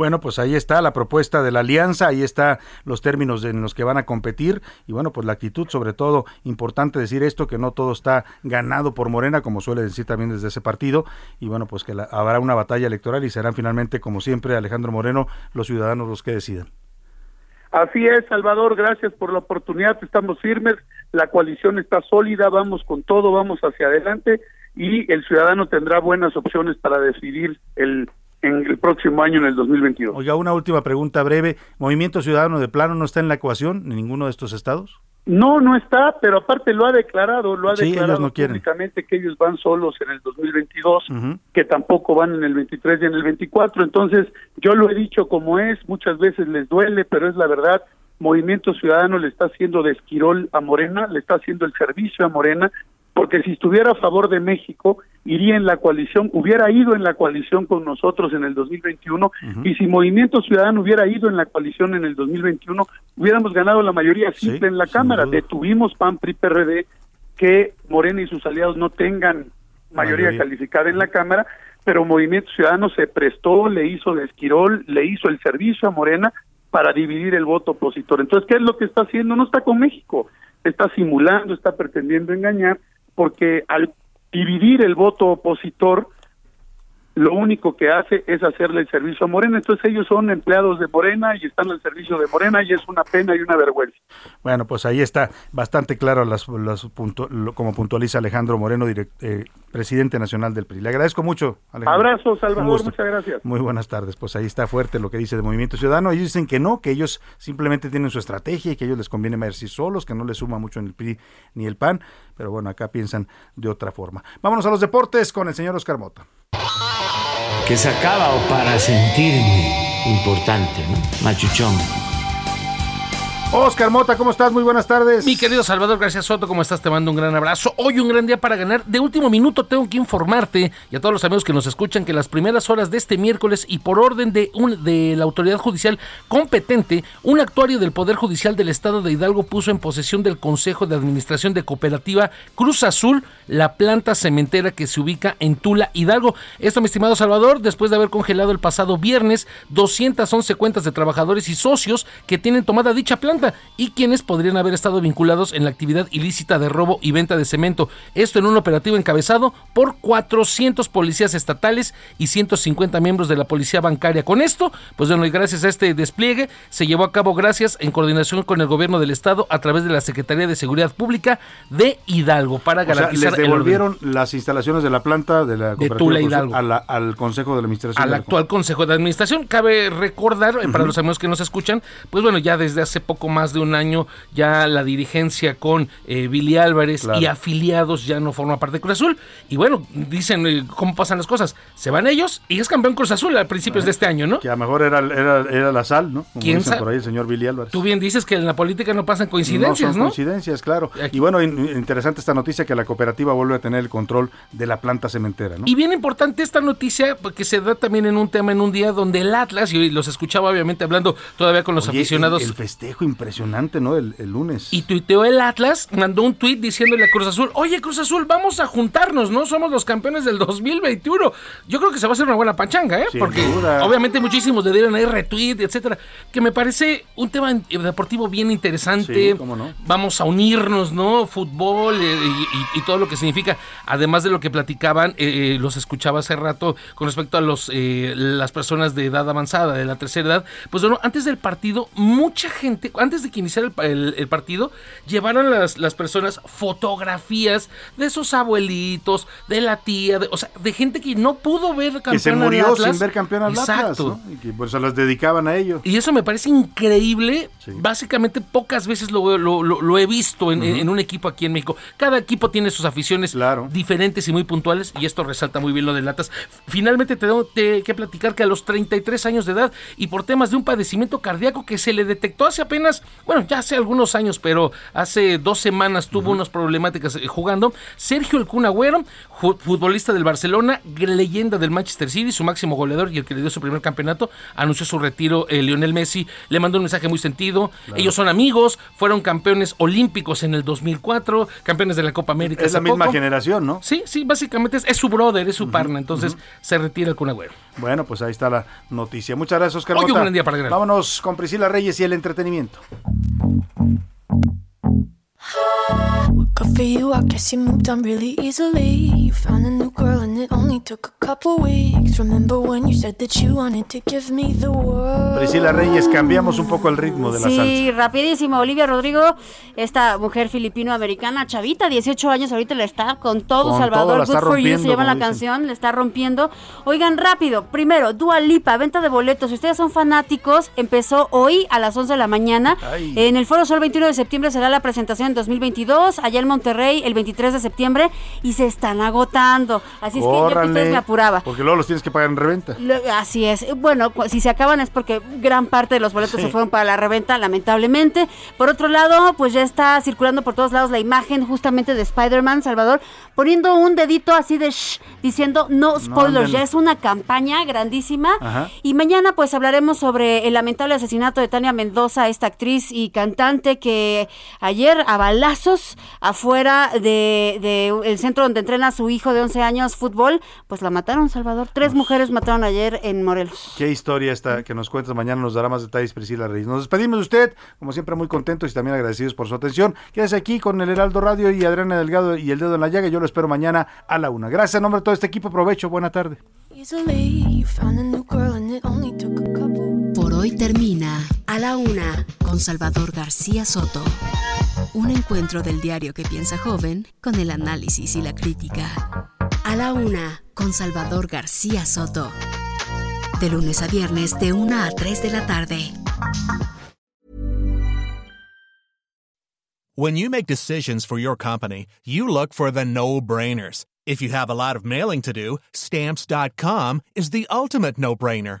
Bueno, pues ahí está la propuesta de la alianza, ahí está los términos en los que van a competir y bueno, pues la actitud, sobre todo, importante decir esto, que no todo está ganado por Morena, como suele decir también desde ese partido, y bueno, pues que habrá una batalla electoral y serán finalmente, como siempre, Alejandro Moreno, los ciudadanos los que decidan. Así es, Salvador, gracias por la oportunidad, estamos firmes, la coalición está sólida, vamos con todo, vamos hacia adelante y el ciudadano tendrá buenas opciones para decidir el en el próximo año, en el 2022. Oiga, una última pregunta breve. ¿Movimiento Ciudadano de plano no está en la ecuación en ninguno de estos estados? No, no está, pero aparte lo ha declarado, lo ha declarado públicamente que ellos van solos en el 2022, que tampoco van en el 23 y en el 24. Entonces, yo lo he dicho como es, muchas veces les duele, pero es la verdad. Movimiento Ciudadano le está haciendo de esquirol a Morena, le está haciendo el servicio a Morena, porque si estuviera a favor de México, iría en la coalición, hubiera ido en la coalición con nosotros en el 2021, y si Movimiento Ciudadano hubiera ido en la coalición en el 2021, hubiéramos ganado la mayoría simple en la Cámara. Detuvimos PAN, PRI, PRD, que Morena y sus aliados no tengan mayoría, calificada en la Cámara, pero Movimiento Ciudadano se prestó, le hizo de esquirol, le hizo el servicio a Morena para dividir el voto opositor. Entonces, ¿qué es lo que está haciendo? No está con México, está simulando, está pretendiendo engañar porque al dividir el voto opositor, lo único que hace es hacerle el servicio a Morena. Entonces ellos son empleados de Morena y están al servicio de Morena y es una pena y una vergüenza. Bueno, pues ahí está bastante claro las, como puntualiza Alejandro Moreno, eh, presidente nacional del PRI. Le agradezco mucho. Alejandro. Abrazo, Salvador, muchas gracias. Muy buenas tardes. Pues ahí está fuerte lo que dice de Movimiento Ciudadano. Ellos dicen que no, que ellos simplemente tienen su estrategia y que a ellos les conviene irse solos, que no les suma mucho en el PRI ni el PAN. Pero bueno, acá piensan de otra forma. Vámonos a los deportes con el señor Oscar Mota que sacaba o para sentirme importante, ¿no? Machuchón. Oscar Mota, ¿cómo estás? Muy buenas tardes. Mi querido Salvador García Soto, ¿cómo estás? Te mando un gran abrazo. Hoy un gran día para ganar. De último minuto tengo que informarte y a todos los amigos que nos escuchan que las primeras horas de este miércoles y por orden de, de la autoridad judicial competente, un actuario del Poder Judicial del Estado de Hidalgo puso en posesión del Consejo de Administración de Cooperativa Cruz Azul la planta cementera que se ubica en Tula, Hidalgo. Esto, mi estimado Salvador, después de haber congelado el pasado viernes 211 cuentas de trabajadores y socios que tienen tomada dicha planta y quienes podrían haber estado vinculados en la actividad ilícita de robo y venta de cemento. Esto en un operativo encabezado por 400 policías estatales y 150 miembros de la policía bancaria. Con esto, pues bueno, y gracias a este despliegue, se llevó a cabo gracias en coordinación con el gobierno del estado a través de la Secretaría de Seguridad Pública de Hidalgo para O sea, garantizar les el orden. devolvieron las instalaciones de la planta de la cooperativa Tula Hidalgo. a la- al Consejo de la Administración. al de actual Consejo de Administración. Cabe recordar, eh, para los amigos que nos escuchan, pues bueno, ya desde hace poco más de un año, ya la dirigencia con eh, Billy Álvarez Claro. y afiliados ya no forma parte de Cruz Azul. Y bueno, dicen eh, cómo pasan las cosas. Se van ellos y es campeón Cruz Azul a principios de este año, ¿no? Que a lo mejor era, era, era la sal, ¿no? Como ¿Quién dicen por ahí el señor Billy Álvarez. Tú bien dices que en la política no pasan coincidencias, son ¿no? coincidencias, claro. Y bueno, in- interesante esta noticia que la cooperativa vuelve a tener el control de la planta cementera, ¿no? Y bien importante esta noticia porque se da también en un tema en un día donde el Atlas, y los escuchaba obviamente hablando todavía con los Oye, aficionados. El, el festejo impresionante, ¿no? El, el lunes. Y tuiteó el Atlas, mandó un tuit diciéndole a Cruz Azul, oye Cruz Azul, vamos a juntarnos, ¿no? Somos los campeones del 2021. Yo creo que se va a hacer una buena pachanga, ¿eh? Sin Porque duda. obviamente muchísimos le dieron ahí retweet, etcétera. Que me parece un tema deportivo bien interesante. Sí, cómo no. Vamos a unirnos, ¿no? Fútbol eh, y, todo lo que significa. Además de lo que platicaban, eh, eh, los escuchaba hace rato con respecto a los eh, las personas de edad avanzada, de la tercera edad. Pues bueno, antes del partido, mucha gente, antes de que iniciara el, el- el partido, llevaron las, las personas fotografías de sus abuelitos, de la tía, de- o sea, de gente que no pudo ver campeón que se murió Atlas. sin ver campeón al Atlas, Exacto. ¿no? Y que pues se las dedicaban a ello. Y eso me parece increíble. Básicamente pocas veces lo, lo- lo- lo he visto en, un equipo aquí en México. Cada equipo tiene sus aficiones diferentes y muy puntuales y esto resalta muy bien lo de Latas. Finalmente te tengo te- que platicar que a los 33 años de edad y por temas de un padecimiento cardíaco que se le detectó hace apenas, bueno, ya hace algunos años, pero hace dos semanas tuvo unas problemáticas eh, jugando. Sergio El Kun Agüero, futbolista del Barcelona, leyenda del Manchester City, su máximo goleador y el que le dio su primer campeonato, anunció su retiro eh, Lionel Messi, le mandó un mensaje muy sentido. Claro. Ellos son amigos, fueron campeones olímpicos en el 2004, campeones de la Copa América. Es la misma poco. generación, ¿no? Sí, sí, básicamente es, es su brother, es su partner, entonces se retira el Kun Agüero. Bueno, pues ahí está la noticia. Muchas gracias, Oscar Hoy un gran día para. Vámonos con Priscila Reyes y el entretenimiento. よ。Good for you, I guess you moved on really easily. You found a new girl and it only took a couple weeks. Remember when you said that you wanted to give me the world? Priscila Reyes, cambiamos un poco el ritmo de la salsa. Sí, rapidísimo. Olivia Rodrigo, esta mujer filipino-americana, chavita, 18 años, ahorita le está con todo, Con Salvador. todo, la Good for you, se llama la dicen. canción, le está rompiendo. Oigan, rápido, primero, Dua Lipa, venta de boletos. Si ustedes son fanáticos, empezó hoy a las 11 de la mañana. Ay. En el Foro Sol 21 de septiembre será la presentación en 2022, allá en Monterrey el 23 de septiembre, y se están agotando. Así es que yo que Córranle, ustedes me apuraba. Porque luego los tienes que pagar en reventa. Así es. Bueno, si se acaban es porque gran parte de los boletos Sí. se fueron para la reventa, lamentablemente. Por otro lado, pues ya está circulando por todos lados la imagen justamente de Spider-Man, Salvador, poniendo un dedito así de shh, diciendo no spoilers. ya es una campaña grandísima. Ajá. Y mañana pues hablaremos sobre el lamentable asesinato de Tania Mendoza, esta actriz y cantante que ayer balazos afuera de, de el centro donde entrena su hijo de 11 años fútbol, pues la mataron, Salvador. Tres mujeres mataron ayer en Morelos. Qué historia esta que nos cuentas. Mañana nos dará más detalles Priscila Reyes. Nos despedimos de usted, como siempre, muy contentos y también agradecidos por su atención. Quédese aquí con el Heraldo Radio y Adriana Delgado y el dedo en la llaga. Yo lo espero mañana a la una. Gracias en nombre de todo este equipo. Provecho. Buena tarde. Por hoy termina A la Una con Salvador García Soto. Un encuentro del diario que piensa joven con el análisis y la crítica. A la Una con Salvador García Soto. De lunes a viernes de 1 a 3 de la tarde. When you make decisions for your company, you look for the no brainers. If you have a lot of mailing to do, stamps.com is the ultimate no brainer.